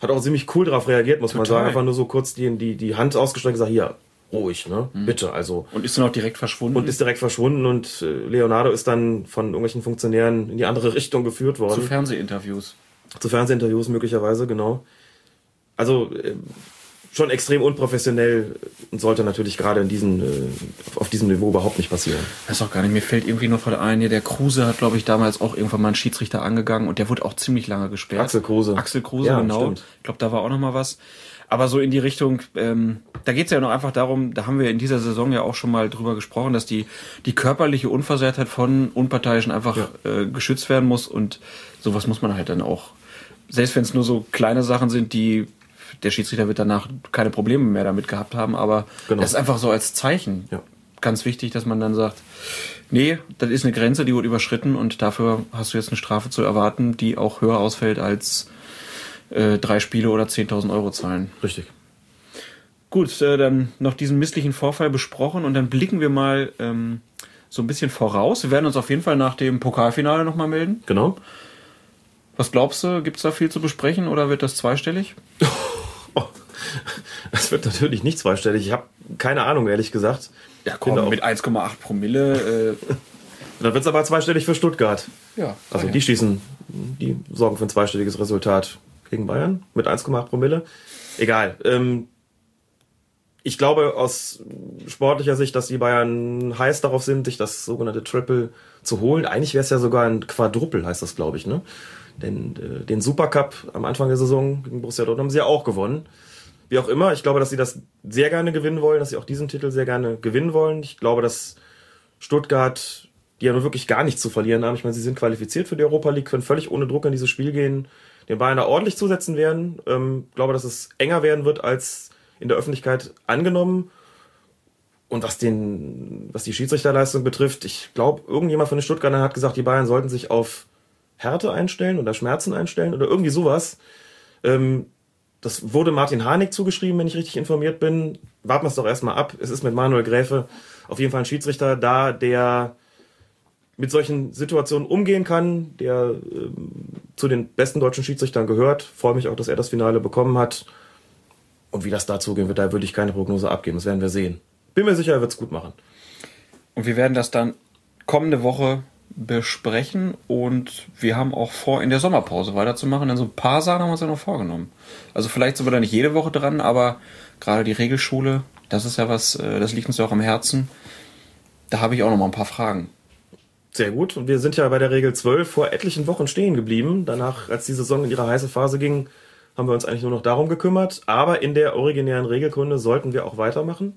hat auch ziemlich cool darauf reagiert, muss man Total. sagen. Einfach nur so kurz die, die, die Hand ausgestreckt und gesagt, hier, ruhig, ne? Bitte, also. Und ist dann auch direkt verschwunden. Und ist direkt verschwunden und äh, Leonardo ist dann von irgendwelchen Funktionären in die andere Richtung geführt worden. zu Fernsehinterviews. Zu Fernsehinterviews möglicherweise, genau. Also äh, schon extrem unprofessionell und sollte natürlich gerade in diesen, äh, auf diesem Niveau überhaupt nicht passieren. Weiß auch gar nicht, mir fällt irgendwie nur voll ein, hier der Kruse hat, glaube ich, damals auch irgendwann mal einen Schiedsrichter angegangen und der wurde auch ziemlich lange gesperrt. Axel Kruse. Axel Kruse, Ja, genau. stimmt. Ich glaube, da war auch noch mal was. Aber so in die Richtung, ähm, da geht's ja noch einfach darum, da haben wir in dieser Saison ja auch schon mal drüber gesprochen, dass die, die körperliche Unversehrtheit von Unparteiischen einfach äh, geschützt werden muss. Und sowas muss man halt dann auch, selbst wenn es nur so kleine Sachen sind, die der Schiedsrichter wird danach keine Probleme mehr damit gehabt haben, aber Genau. das ist einfach so als Zeichen. Ja. ganz wichtig, dass man dann sagt, nee, das ist eine Grenze, die wurde überschritten. Und dafür hast du jetzt eine Strafe zu erwarten, die auch höher ausfällt als äh, drei Spiele oder 10.000 Euro zahlen. Richtig. Gut, äh, dann noch diesen misslichen Vorfall besprochen und dann blicken wir mal ähm, so ein bisschen voraus. Wir werden uns auf jeden Fall nach dem Pokalfinale nochmal melden. Genau. Was glaubst du, gibt's da viel zu besprechen oder wird das zweistellig? Das wird natürlich nicht zweistellig. Ich habe keine Ahnung, ehrlich gesagt. Ja, Bin da auch- mit 1,8 Promille. Äh, Dann wird es aber zweistellig für Stuttgart. ja, Also die schießen, die sorgen für ein zweistelliges Resultat gegen Bayern mit 1,8 Promille. Egal. Ähm, ich glaube aus sportlicher Sicht, dass die Bayern heiß darauf sind, sich das sogenannte Triple zu holen. Eigentlich wäre es ja sogar ein Quadruple, heißt das, glaube ich. Ne? Denn äh, den Supercup am Anfang der Saison gegen Borussia Dortmund haben sie ja auch gewonnen. Wie auch immer, ich glaube, dass sie das sehr gerne gewinnen wollen, dass sie auch diesen Titel sehr gerne gewinnen wollen. Ich glaube, dass Stuttgart, die ja nun wirklich gar nichts zu verlieren haben, ich meine, sie sind qualifiziert für die Europa League, können völlig ohne Druck in dieses Spiel gehen, den Bayern da ordentlich zusetzen werden. Ähm, glaube, dass es enger werden wird als in der Öffentlichkeit angenommen. Und was den, was die Schiedsrichterleistung betrifft, ich glaube, irgendjemand von den Stuttgartern hat gesagt, die Bayern sollten sich auf Härte einstellen oder Schmerzen einstellen oder irgendwie sowas. Ähm, das wurde Martin Harnik zugeschrieben, wenn ich richtig informiert bin. Warten wir es doch erstmal ab. Es ist mit Manuel Gräfe auf jeden Fall ein Schiedsrichter da, der mit solchen Situationen umgehen kann, der ähm, zu den besten deutschen Schiedsrichtern gehört. Freue mich auch, dass er das Finale bekommen hat. Und wie das da zugehen wird, da würde ich keine Prognose abgeben. Das werden wir sehen. Bin mir sicher, er wird es gut machen. Und wir werden das dann kommende Woche besprechen und wir haben auch vor, in der Sommerpause weiterzumachen, denn so ein paar Sachen haben wir uns ja noch vorgenommen. Also vielleicht sind wir da nicht jede Woche dran, aber gerade die Regelschule, das ist ja was, äh, das liegt uns ja auch am Herzen. Da habe ich auch noch mal ein paar Fragen. Sehr gut. Und wir sind ja bei der Regel 12 vor etlichen Wochen stehen geblieben. Danach, als die Saison in ihre heiße Phase ging, haben wir uns eigentlich nur noch darum gekümmert. Aber in der originären Regelkunde sollten wir auch weitermachen.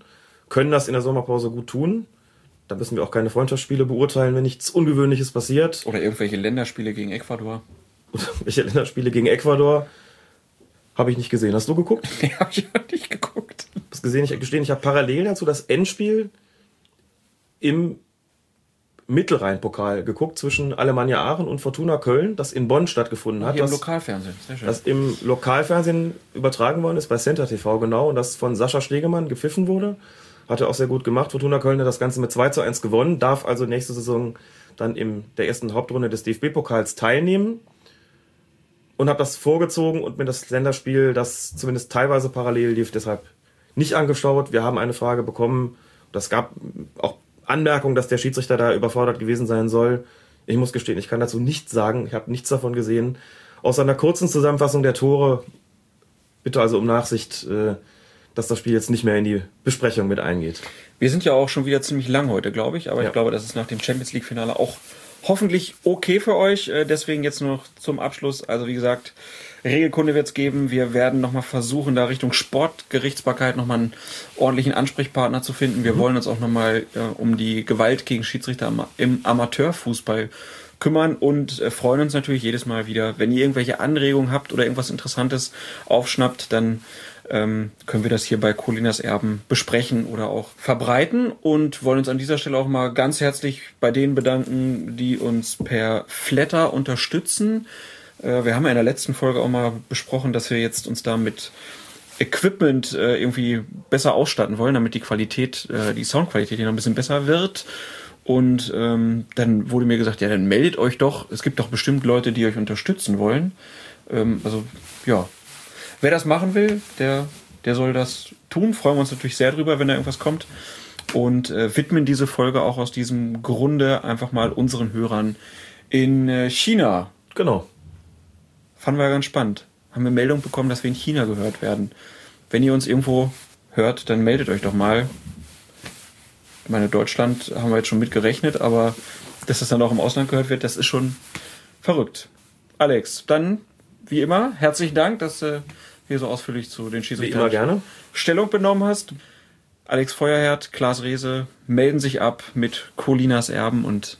Können das in der Sommerpause gut tun. Da müssen wir auch keine Freundschaftsspiele beurteilen, wenn nichts Ungewöhnliches passiert. Oder irgendwelche Länderspiele gegen Ecuador. Welche Länderspiele gegen Ecuador habe ich nicht gesehen. Hast du geguckt? Nee, habe ich nicht geguckt. Hast gesehen, ich gestehen, ich habe parallel dazu das Endspiel im Mittelrhein-Pokal geguckt zwischen Alemannia Aachen und Fortuna Köln, das in Bonn stattgefunden hat. Hier im das, Lokalfernsehen. Sehr schön. das im Lokalfernsehen übertragen worden ist, bei Center TV genau, und das von Sascha Stegemann gepfiffen wurde. Hat er auch sehr gut gemacht. Fortuna Köln hat das Ganze mit 2 zu 1 gewonnen, darf also nächste Saison dann in der ersten Hauptrunde des DFB-Pokals teilnehmen. Und habe das vorgezogen und mir das Länderspiel, das zumindest teilweise parallel lief, deshalb nicht angeschaut. Wir haben eine Frage bekommen. Das gab auch Anmerkungen, dass der Schiedsrichter da überfordert gewesen sein soll. Ich muss gestehen, ich kann dazu nichts sagen. Ich habe nichts davon gesehen. Aus einer kurzen Zusammenfassung der Tore, bitte also um Nachsicht, äh, dass das Spiel jetzt nicht mehr in die Besprechung mit eingeht. Wir sind ja auch schon wieder ziemlich lang heute, glaube ich, aber Ja. ich glaube, das ist nach dem Champions League Finale auch hoffentlich okay für euch. Äh, Deswegen jetzt noch zum Abschluss. Also wie gesagt, Regelkunde wird es geben. Wir werden nochmal versuchen, da Richtung Sportgerichtsbarkeit nochmal einen ordentlichen Ansprechpartner zu finden. Wir wollen uns auch nochmal äh, um die Gewalt gegen Schiedsrichter im Amateurfußball kümmern und äh, freuen uns natürlich jedes Mal wieder. Wenn ihr irgendwelche Anregungen habt oder irgendwas Interessantes aufschnappt, dann ähm, können wir das hier bei Colinas Erben besprechen oder auch verbreiten und wollen uns an dieser Stelle auch mal ganz herzlich bei denen bedanken, die uns per Flatter unterstützen. Äh, wir haben ja in der letzten Folge auch mal besprochen, dass wir jetzt uns da mit Equipment äh, irgendwie besser ausstatten wollen, damit die Qualität, äh, die Soundqualität hier noch ein bisschen besser wird. Und ähm, dann wurde mir gesagt, ja, dann meldet euch doch. Es gibt doch bestimmt Leute, die euch unterstützen wollen. Ähm, also ja, wer das machen will, der, der soll das tun. Freuen wir uns natürlich sehr drüber, wenn da irgendwas kommt. Und äh, widmen diese Folge auch aus diesem Grunde einfach mal unseren Hörern in äh, China. Genau. Fanden wir ganz spannend. Haben wir Meldung bekommen, dass wir in China gehört werden. Wenn ihr uns irgendwo hört, dann meldet euch doch mal. Ich meine, Deutschland haben wir jetzt schon mitgerechnet, aber dass das dann auch im Ausland gehört wird, das ist schon verrückt. Alex, dann wie immer herzlichen Dank, dass du hier so ausführlich zu den Schiedsrichtern Wie immer gerne. Stellung benommen hast. Alex Feuerherd, Klaas Rehse melden sich ab mit Colinas Erben und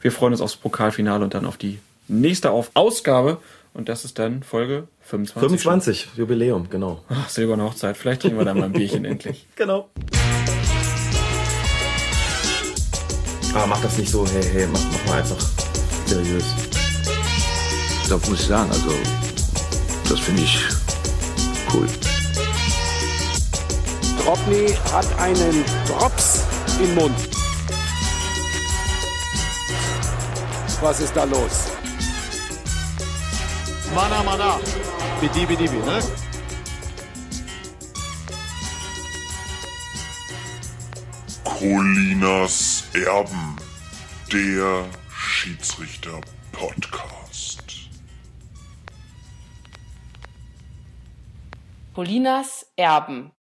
wir freuen uns aufs Pokalfinale und dann auf die nächste auf Ausgabe und das ist dann Folge 25. 25, Jubiläum, genau. Ach, silberne Hochzeit. Vielleicht trinken wir dann mal ein Bierchen endlich. Genau. Aber mach das nicht so, hey, hey, mach, mach mal einfach seriös. Da muss ich sagen, also das finde ich cool. Drobny hat einen Drops im Mund. Was ist da los? Mana Mana. Bidi Bidi Bidi, ne? Colinas Erben, der Schiedsrichter-Podcast. Colinas Erben